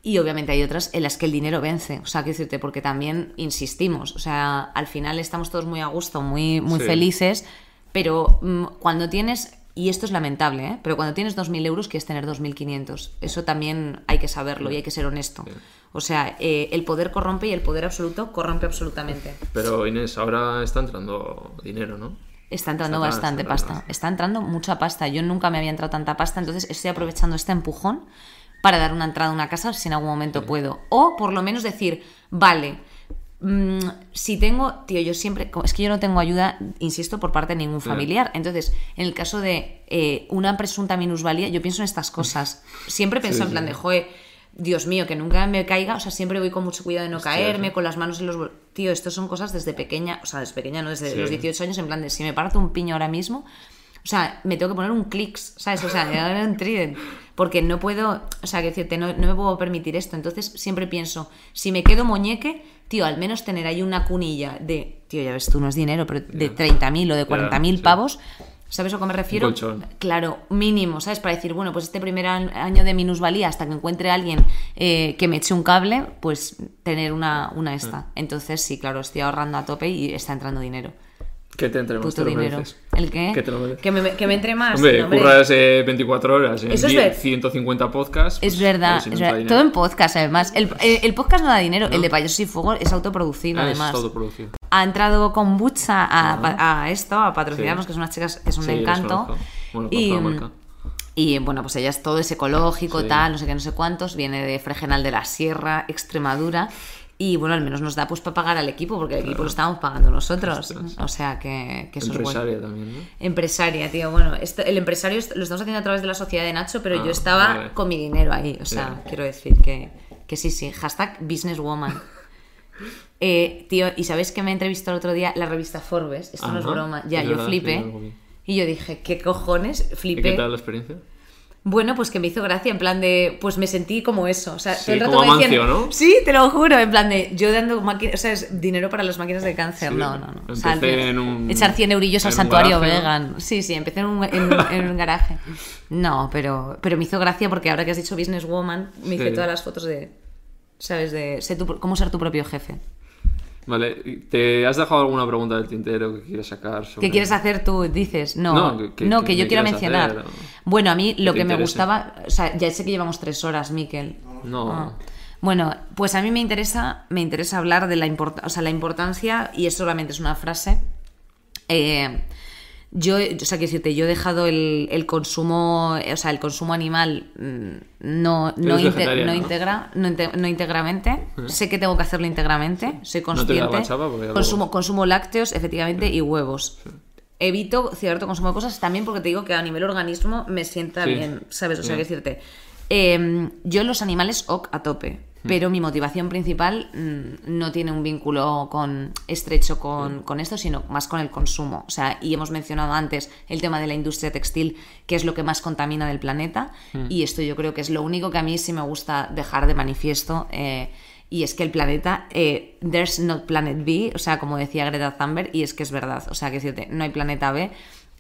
Y obviamente hay otras en las que el dinero vence. O sea, quiero decirte, porque también insistimos. O sea, al final estamos todos muy a gusto, muy, muy Sí. felices, pero mm, cuando tienes, y esto es lamentable, ¿eh? pero cuando tienes 2.000 euros quieres tener 2.500. Eso también hay que saberlo y hay que ser honesto. O sea, eh, el poder corrompe y el poder absoluto corrompe absolutamente. Pero Inés, ahora está entrando dinero, ¿no? Está entrando Está- bastante está pasta. Está entrando mucha pasta. Yo nunca me había entrado tanta pasta, entonces estoy aprovechando este empujón para dar una entrada a una casa si en algún momento puedo. O por lo menos decir, vale, mm, si tengo, tío, yo siempre, es que yo no tengo ayuda, insisto, por parte de ningún familiar. Entonces, en el caso de eh, una presunta minusvalía, yo pienso en estas cosas. Siempre pienso Sí, en plan sí. de, joe, Dios mío, que nunca me caiga, o sea, siempre voy con mucho cuidado de no Hostia, caerme, sí. con las manos en los Tío, esto son cosas desde pequeña, o sea, desde pequeña, no desde Sí. los 18 años, en plan de si me parto un piño ahora mismo, o sea, me tengo que poner un clics, ¿sabes? O sea, me voy a dar un trident, porque no puedo, o sea, que decirte, no, no me puedo permitir esto. Entonces, siempre pienso, si me quedo muñeque, tío, al menos tener ahí una cunilla de, tío, ya ves tú, no es dinero, pero de Ya. 30.000 o de 40.000 sí. ¿Sabes a qué me refiero? colchón. Claro, mínimo, ¿sabes? Para decir, bueno, pues este primer año de minusvalía hasta que encuentre a alguien eh, que me eche un cable, pues tener una, una esta. Entonces, sí, claro, estoy ahorrando a tope y está entrando dinero. ¿Qué te entre más? Te lo dinero. mereces. ¿El qué? Que te lo. Que me, que me entre más. Hombre, curras eh, 24 horas en Eso es 10, ver- 150 podcasts. Es pues, verdad, si no es entra verdad. todo en podcast además. El, el- el podcast no da dinero, el de Payasos y Fuego es autoproducido Ah, además. Es todo producido. Ha entrado con Bucha a, pa- a esto, a patrocinarnos, Sí. que son unas chicas que son Sí, un les encanto. Bueno, y, y bueno, pues ella es todo es ecológico, Sí. tal, no sé qué, no sé cuántos. Viene de Fregenal de la Sierra, Extremadura. Y bueno, al menos nos da pues para pagar al equipo, porque el equipo lo estamos pagando nosotros. Ostras. O sea que, que eso es bueno. Empresaria también, ¿no? Empresaria, tío. Bueno, esto- el empresario lo estamos haciendo a través de la sociedad de Nacho, pero Ah, yo estaba vale. con mi dinero ahí. O sea, Ya. quiero decir que, que sí, sí. Hashtag businesswoman. Eh, tío, ¿y sabéis que me entrevistó el otro día la revista Forbes? Esto no es broma. Ya, es yo verdad, flipé. y yo dije, ¿qué cojones? ¿Y Flipé. qué tal la experiencia? Bueno, pues que me hizo gracia, en plan de, pues me sentí como eso, o sea, Sí, todo el rato como me decían, Amancio, ¿no? sí, te lo juro, en plan de, yo dando máquinas, o sea, es dinero para las máquinas de cáncer, Sí, no, no, no, o sea, empecé en un- echar 100 eurillos al santuario garaje, ¿no? vegan, sí, sí, empecé en un, en, en un garaje, no, pero, pero me hizo gracia porque ahora que has dicho businesswoman, me hice todas las fotos de, sabes, de, sé tu- cómo ser tu propio jefe, Vale, ¿y ¿te has dejado alguna pregunta del tintero que quieres sacar? Sobre... ¿Qué quieres hacer tú? Dices, no, No, no, que- que, que- yo que quiero mencionar. hacer, o- Bueno, a mí lo que me interese. gustaba, o sea, ya sé que llevamos tres horas, Miquel. No, Ah. Bueno, pues a mí me interesa, me interesa hablar de la, import- o sea, la importancia, y es solamente es una frase. eh, yo, o sea, quiero decirte, yo he dejado el, el consumo, o sea, el consumo animal mm, no, no, no integra, no, inte- no íntegramente. Sé que tengo que hacerlo íntegramente, soy No te da consciente. la consumo, consumo lácteos, efectivamente, y huevos. Evito cierto consumo de cosas también porque te digo que a nivel organismo me sienta Sí. bien, ¿sabes? O sea, que decirte, eh, yo los animales ok a tope. Pero mi motivación principal mm, no tiene un vínculo con, estrecho con, con esto, sino más con el consumo. O sea, y hemos mencionado antes el tema de la industria textil, que es lo que más contamina del planeta, Hmm. y esto yo creo que es lo único que a mí sí me gusta dejar de manifiesto. eh, y es que el planeta, eh, there's no planet B, o sea, como decía Greta Thunberg, y es que es verdad, o sea, que decirte, no hay planeta B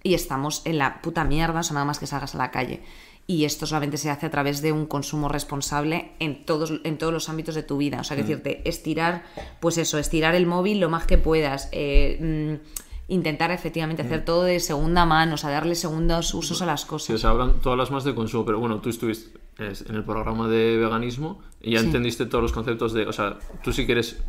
y estamos en la puta mierda, o sea, nada más que salgas a la calle. Y esto solamente se hace a través de un consumo responsable en todos, en todos los ámbitos de tu vida. O sea, que decirte, estirar, pues eso, estirar el móvil lo más que puedas. eh, mm, intentar efectivamente hacer todo de segunda mano, o sea, darle segundos usos a las Sí, o cosas. sea, hablan, tú hablas más de consumo, pero bueno, tú estuviste es, en el programa de veganismo y ya Sí. entendiste todos los conceptos de, o sea, tú si quieres eh,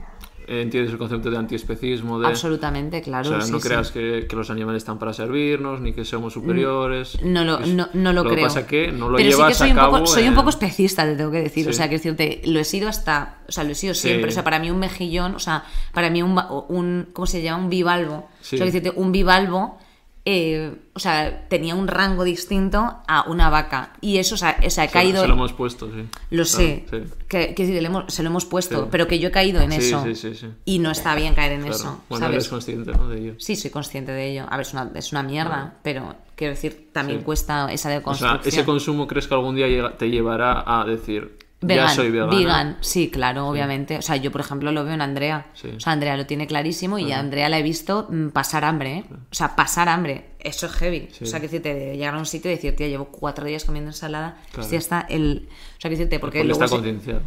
entiendes el concepto de antiespecismo, de... Absolutamente, claro. O sea, sí, no sí. creas que, que los animales están para servirnos, ni que somos superiores. No lo, no, no lo, lo creo. que pasa que no lo Pero sí llevas que soy a un cabo poco, soy un poco especista, te tengo que decir. O Sí. sea, que decirte, lo he sido hasta. O sea, lo he sido Sí. siempre. O sea, para mí un mejillón, o sea, para mí un. un ¿Cómo se llama? Un bivalvo. Sí. O sea, decirte, un bivalvo. Eh, o sea, tenía un rango distinto a una vaca. Y eso, o sea, o Se- caído. Se lo hemos puesto, sí. Lo sé, sí. que, que le hemos- se lo hemos puesto, Sí. pero que yo he caído en eso. sí, sí, sí. Y no está bien caer en Claro. eso. Bueno, ¿sabes? eres consciente ¿no? de ello. Sí, soy consciente de ello. A ver, es una, es una mierda, pero quiero decir, también cuesta esa O deconstrucción. sea, ¿ese consumo crees que algún día te llevará a decir, Vegan, ya soy vegana? vegan, sí, claro, obviamente. O sea, yo, por ejemplo, lo veo en Andrea. Sí. O sea, Andrea lo tiene clarísimo y a Andrea la he visto mm, pasar hambre, ¿eh? O sea, pasar hambre. Eso es heavy. Sí. O sea, que decirte, de llegar a un sitio y decir, tía, llevo cuatro días comiendo ensalada. Claro. Hostia, está el... O sea, que decirte, porque, Porque luego está se- concienciado.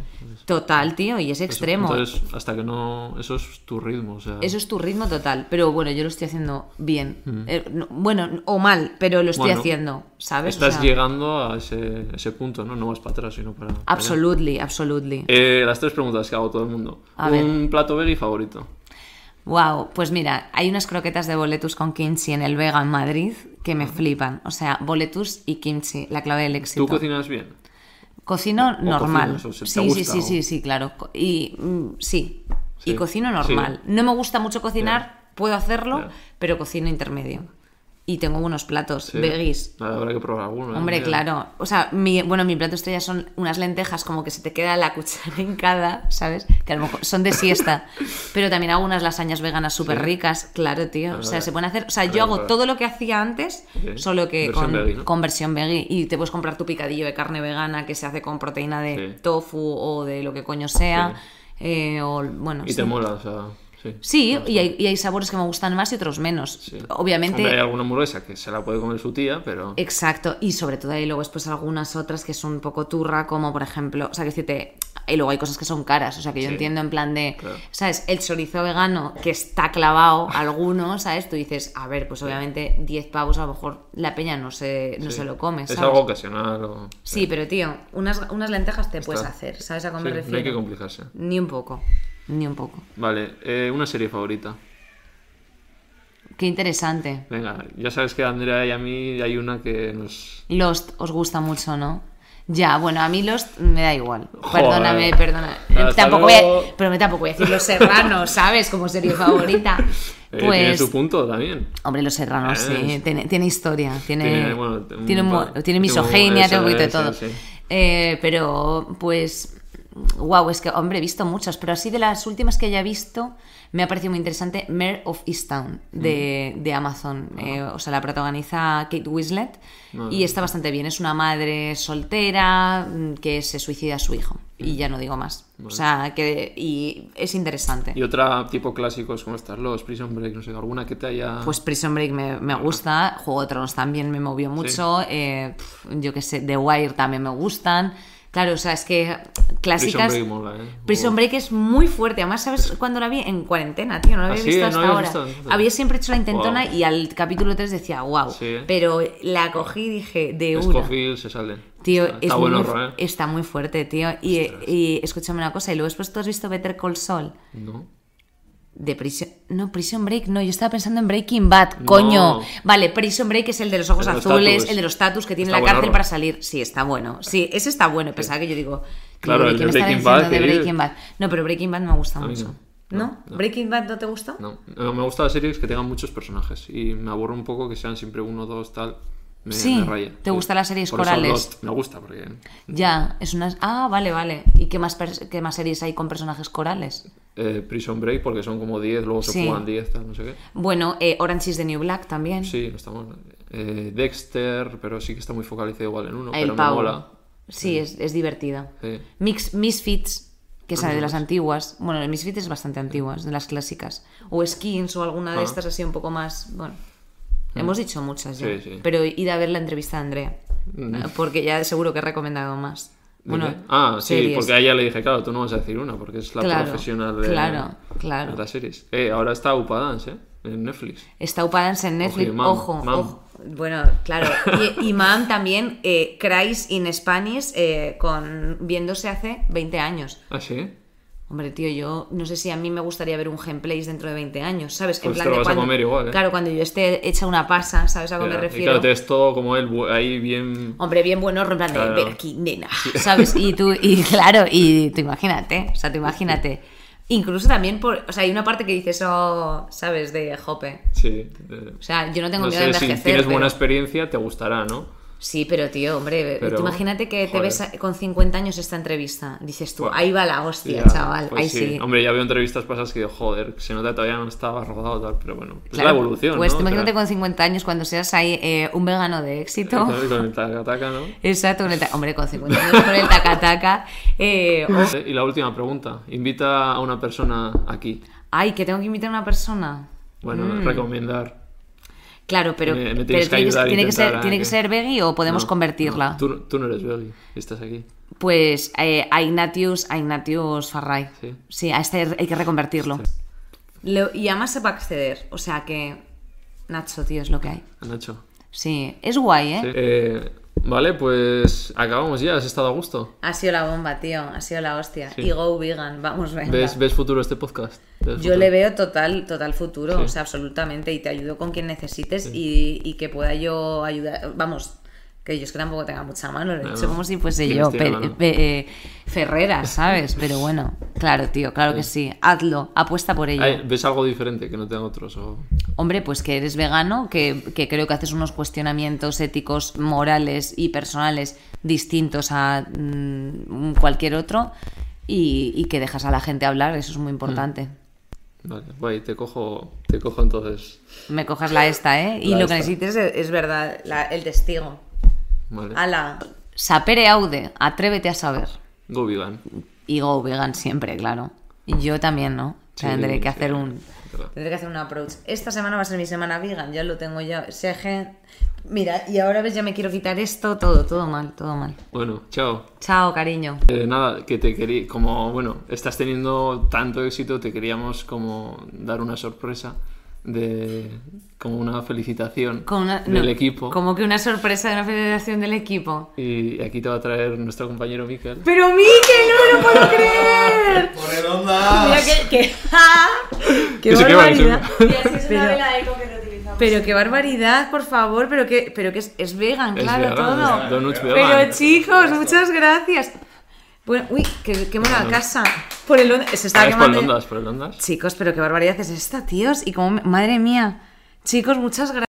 Total, tío, y es extremo. Entonces, hasta que no... Eso es tu ritmo, o sea... Eso es tu ritmo total. Pero bueno, yo lo estoy haciendo bien. Eh, no- bueno, o mal, pero lo estoy Bueno, haciendo, ¿sabes? O Estás sea, llegando a ese, ese punto, ¿no? No vas para atrás, sino para... para allá. Absolutely, absolutely. Eh, las tres preguntas que hago todo el mundo. A Un plato veggie favorito. Wow, pues mira, hay unas croquetas de boletus con kimchi en el Vega en Madrid que me flipan. O sea, boletus y kimchi, la clave del éxito. ¿Tú cocinas bien? Cocino normal. cocinas, o sea, ¿te sí, sí, sí, o- sí, sí, claro. Co- Y mm, sí. Sí. y cocino normal. Sí. No me gusta mucho cocinar, puedo hacerlo, pero cocino intermedio. Y tengo buenos platos, Sí. veggies. Habrá que probar alguno. ¿eh? Hombre, Mira. claro. O sea, mi, bueno, mi plato estrella son unas lentejas como que se te queda la cuchara hincada, ¿sabes? Que a lo mejor son de siesta. Pero también hago unas lasañas veganas súper ricas. Claro, tío. O sea, se pueden hacer... O sea, yo hago todo lo que hacía antes, solo que Versión con, veggie, ¿no? con versión veggie. Y te puedes comprar tu picadillo de carne vegana que se hace con proteína de Sí. tofu o de lo que coño sea. Eh, o, bueno, Y te mola, o sea... Sí. Sí, y hay, y hay sabores que me gustan más y otros menos. Sí. Obviamente... Hombre, hay alguna hamburguesa que se la puede comer su tía, pero... Exacto, y sobre todo hay luego después algunas otras que son un poco turra, como por ejemplo, o sea, que decirte, y luego hay cosas que son caras, o sea, que yo Sí. entiendo en plan de, Claro. ¿sabes? El chorizo vegano que está clavado, alguno, ¿sabes? Tú dices, a ver, pues obviamente 10 pavos a lo mejor la peña no se, no se lo come, Es algo ocasional o... Sí, pero tío, unas, unas lentejas te puedes hacer, ¿sabes a cómo me no refiero? hay que complicarse. Ni un poco, ni un poco. Vale, eh, una serie favorita. Qué interesante. Venga, ya sabes que a Andrea y a mí hay una que nos... Lost os gusta mucho, ¿no? Ya, bueno, a mí Lost me da igual. Joder. Perdóname, perdona. Hasta Tampoco voy a, pero me tampoco voy a decir Los Serranos, ¿sabes? Como serie favorita. Eh, tiene Pues, su punto también. hombre, Los Serranos, Eh, sí, tiene, tiene historia, tiene, Tiene, bueno, un tiene, tiene misoginia, un- tiene un poquito de todo. sí. Eh, pero, pues, wow, es que, hombre, he visto muchas, pero así de las últimas que haya visto, me ha parecido muy interesante Mare of Easttown de, Mm. de Amazon. Eh, o sea, la protagoniza Kate Winslet Ah. y está bastante bien. Es una madre soltera mm, que se suicida a su hijo. Y ya no digo más. O sea, que y es interesante. Y otra tipo clásicos como estas, los Prison Break, no sé, alguna que te haya... Pues Prison Break me, me gusta, Juego de Tronos también me movió mucho, eh, yo qué sé, The Wire también me gustan. Claro, o sea, es que Prison clásicas. Break mola, ¿eh? Prison Break es muy fuerte. Además, ¿sabes cuándo la vi? En cuarentena, tío. No la ¿Ah, había sí? visto ¿No hasta ahora. visto? Había siempre hecho la intentona Wow. y al capítulo 3 decía, wow. Sí. Pero la cogí y dije, de una. Scofield se sale. Tío, está, es está muy, horror, ¿eh? está muy fuerte, tío. Y, y escúchame una cosa, y luego después tú has visto Better Call Saul. No. De Prison... No, Prison Break, no, yo estaba pensando en Breaking Bad, coño. Vale, Prison Break es el de los ojos El azules, el de los tatus que tiene Está la cárcel para salir. Sí, está bueno. Sí, ese está bueno. Pensaba que yo digo... Claro, el ¿qué de Breaking Bad, de que- Breaking Bad? No, pero Breaking Bad me gusta mucho. no. ¿No? No, no. ¿Breaking Bad no te gusta? No, No, me gustan las series que tengan muchos personajes y me aburro un poco que sean siempre uno, dos, tal. Me, Sí, me raya. ¿te gustan las series Por eso corales? Lost me gusta porque Ya, es una... Ah, vale, vale. ¿Y qué más, qué más series hay con personajes corales? eh, Prison Break porque son como 10, luego se Sí. juegan 10, tal, no sé qué. Bueno, eh, Orange is the New Black también. Sí, no está mal. Eh, Dexter, pero sí que está muy focalizado igual en uno, El pero me Pau. mola. Sí, es, es divertida. Sí. Mix, Misfits, que sale de las antiguas. Bueno, el Misfits es bastante antiguas, de las clásicas. O Skins o alguna de Ah. estas así un poco más. Bueno, hemos dicho muchas ya. Sí, sí. Pero id a ver la entrevista de Andrea. Mm. Porque ya seguro que he recomendado más. ¿De Bueno, qué? ah, sí, series. porque a ella le dije, claro, tú no vas a decir una, porque es la Claro, profesional de, claro, claro. de las series. Eh, ahora está Upa Dance, ¿eh? En Netflix. Está Upadance en Netflix. Ojo, Mam, Ojo, Mam. ojo. Bueno, claro. Y, y Mam también, eh, Cries in Spanish, eh, con, viéndose hace 20 años. ¿Ah, sí? Hombre, tío, yo no sé si a mí me gustaría ver un gameplays dentro de 20 años, ¿sabes? Pues te lo vas a comer igual, ¿eh? Claro, cuando yo esté hecha una pasa, ¿sabes a qué me Y refiero? claro, te ves todo como él, ahí bien... Hombre, bien bueno, en plan de, ven aquí, nena, ¿sabes? Y tú, y claro, y tú imagínate, o sea, tú imagínate. Incluso también por, o sea, hay una parte que dices, oh, ¿sabes? De Jope. Sí. de- O sea, yo no tengo no miedo de sé, si envejecer. tienes buena experiencia, te gustará, ¿no? Sí, pero tío, hombre, Pero, tú imagínate que te ves con 50 años esta entrevista. Dices tú, Bueno, ahí va la hostia, Ya, chaval, pues ahí sí. Hombre, ya veo entrevistas pasadas que digo, joder, se nota todavía no estaba rodado tal, pero bueno, es Claro, la evolución, Pues ¿no? imagínate O sea, con 50 años cuando seas ahí eh, un vegano de éxito. Con el taca-taca, ¿no? Exacto, con el hombre, con 50 años con el taca-taca. eh, Y la última pregunta. Invita a una persona aquí. Ay, que tengo que invitar a una persona. Bueno, Mm. recomendar. Claro, pero, Me- me pero tienes que tiene, que, ayudar a tiene que ser, tiene que que- ser veggie o podemos No, convertirla. no, tú, tú no eres Belly, estás aquí. Pues eh, a Ignatius, a Ignatius Farray. Sí. a este hay que reconvertirlo. Lo- y además se va a acceder. O sea que. Nacho, tío, es lo que hay. Nacho. Sí, es guay, ¿eh? Sí. Eh, vale, pues acabamos ya. ¿Has estado a gusto? Ha sido la bomba, tío. Ha sido la hostia. Sí. Y go vegan, vamos, venga. ¿Ves, ¿Ves futuro este podcast? ¿Ves Yo futuro? le veo total, total futuro, Sí. o sea, absolutamente, y te ayudo con quien necesites y, y que pueda yo ayudar, vamos, que yo es que tampoco tenga mucha mano, lo he No, dicho no. como si fuese yo, eh, Ferreras, ¿sabes? Pero bueno, claro, tío, claro que sí, hazlo, apuesta por ello. Ay, ¿Ves algo diferente que no tengan otros? O... Hombre, pues que eres vegano, que, que creo que haces unos cuestionamientos éticos, morales y personales distintos a mm, cualquier otro y, y que dejas a la gente hablar, eso es muy importante. Vale, guay, te cojo, te cojo entonces. Me cojas la esta, ¿eh? Y lo que necesites es, es verdad, la- el testigo. Vale. Ala. Sapere aude, atrévete a saber. Go vegan. Y go vegan siempre, claro. Y yo también, ¿no? O sea, Sí, tendré que sí, hacer un... claro. Tendré que hacer un approach. Esta semana va a ser mi semana vegan, ya lo tengo ya. Seje. Mira, y ahora ves, ya me quiero quitar esto, todo, todo mal, todo mal. Bueno, chao. Chao, cariño. Eh, nada, que te quería, como, bueno, estás teniendo tanto éxito, te queríamos como dar una sorpresa de, como una felicitación Con una- del no, equipo. Como que una sorpresa de una federación del equipo. Y aquí te va a traer nuestro compañero Miquel. ¡Pero Miquel, no me lo puedo creer! ¡Por redondas! Mira que... que... ¡Ah! ¡Qué barbaridad! que Y así es Pero- una vela eco que reutilizamos. Pero qué barbaridad, por favor, pero que, pero que es, es vegan, Es claro, vegan, todo. es donuts pero vegan. chicos, muchas gracias. Bueno, uy, que quemo la casa. Por el onda- se está Ah, es por el. Ondas, por el Ondas. Chicos, pero qué barbaridad es esta, tíos. Y como, madre mía. Chicos, muchas gracias.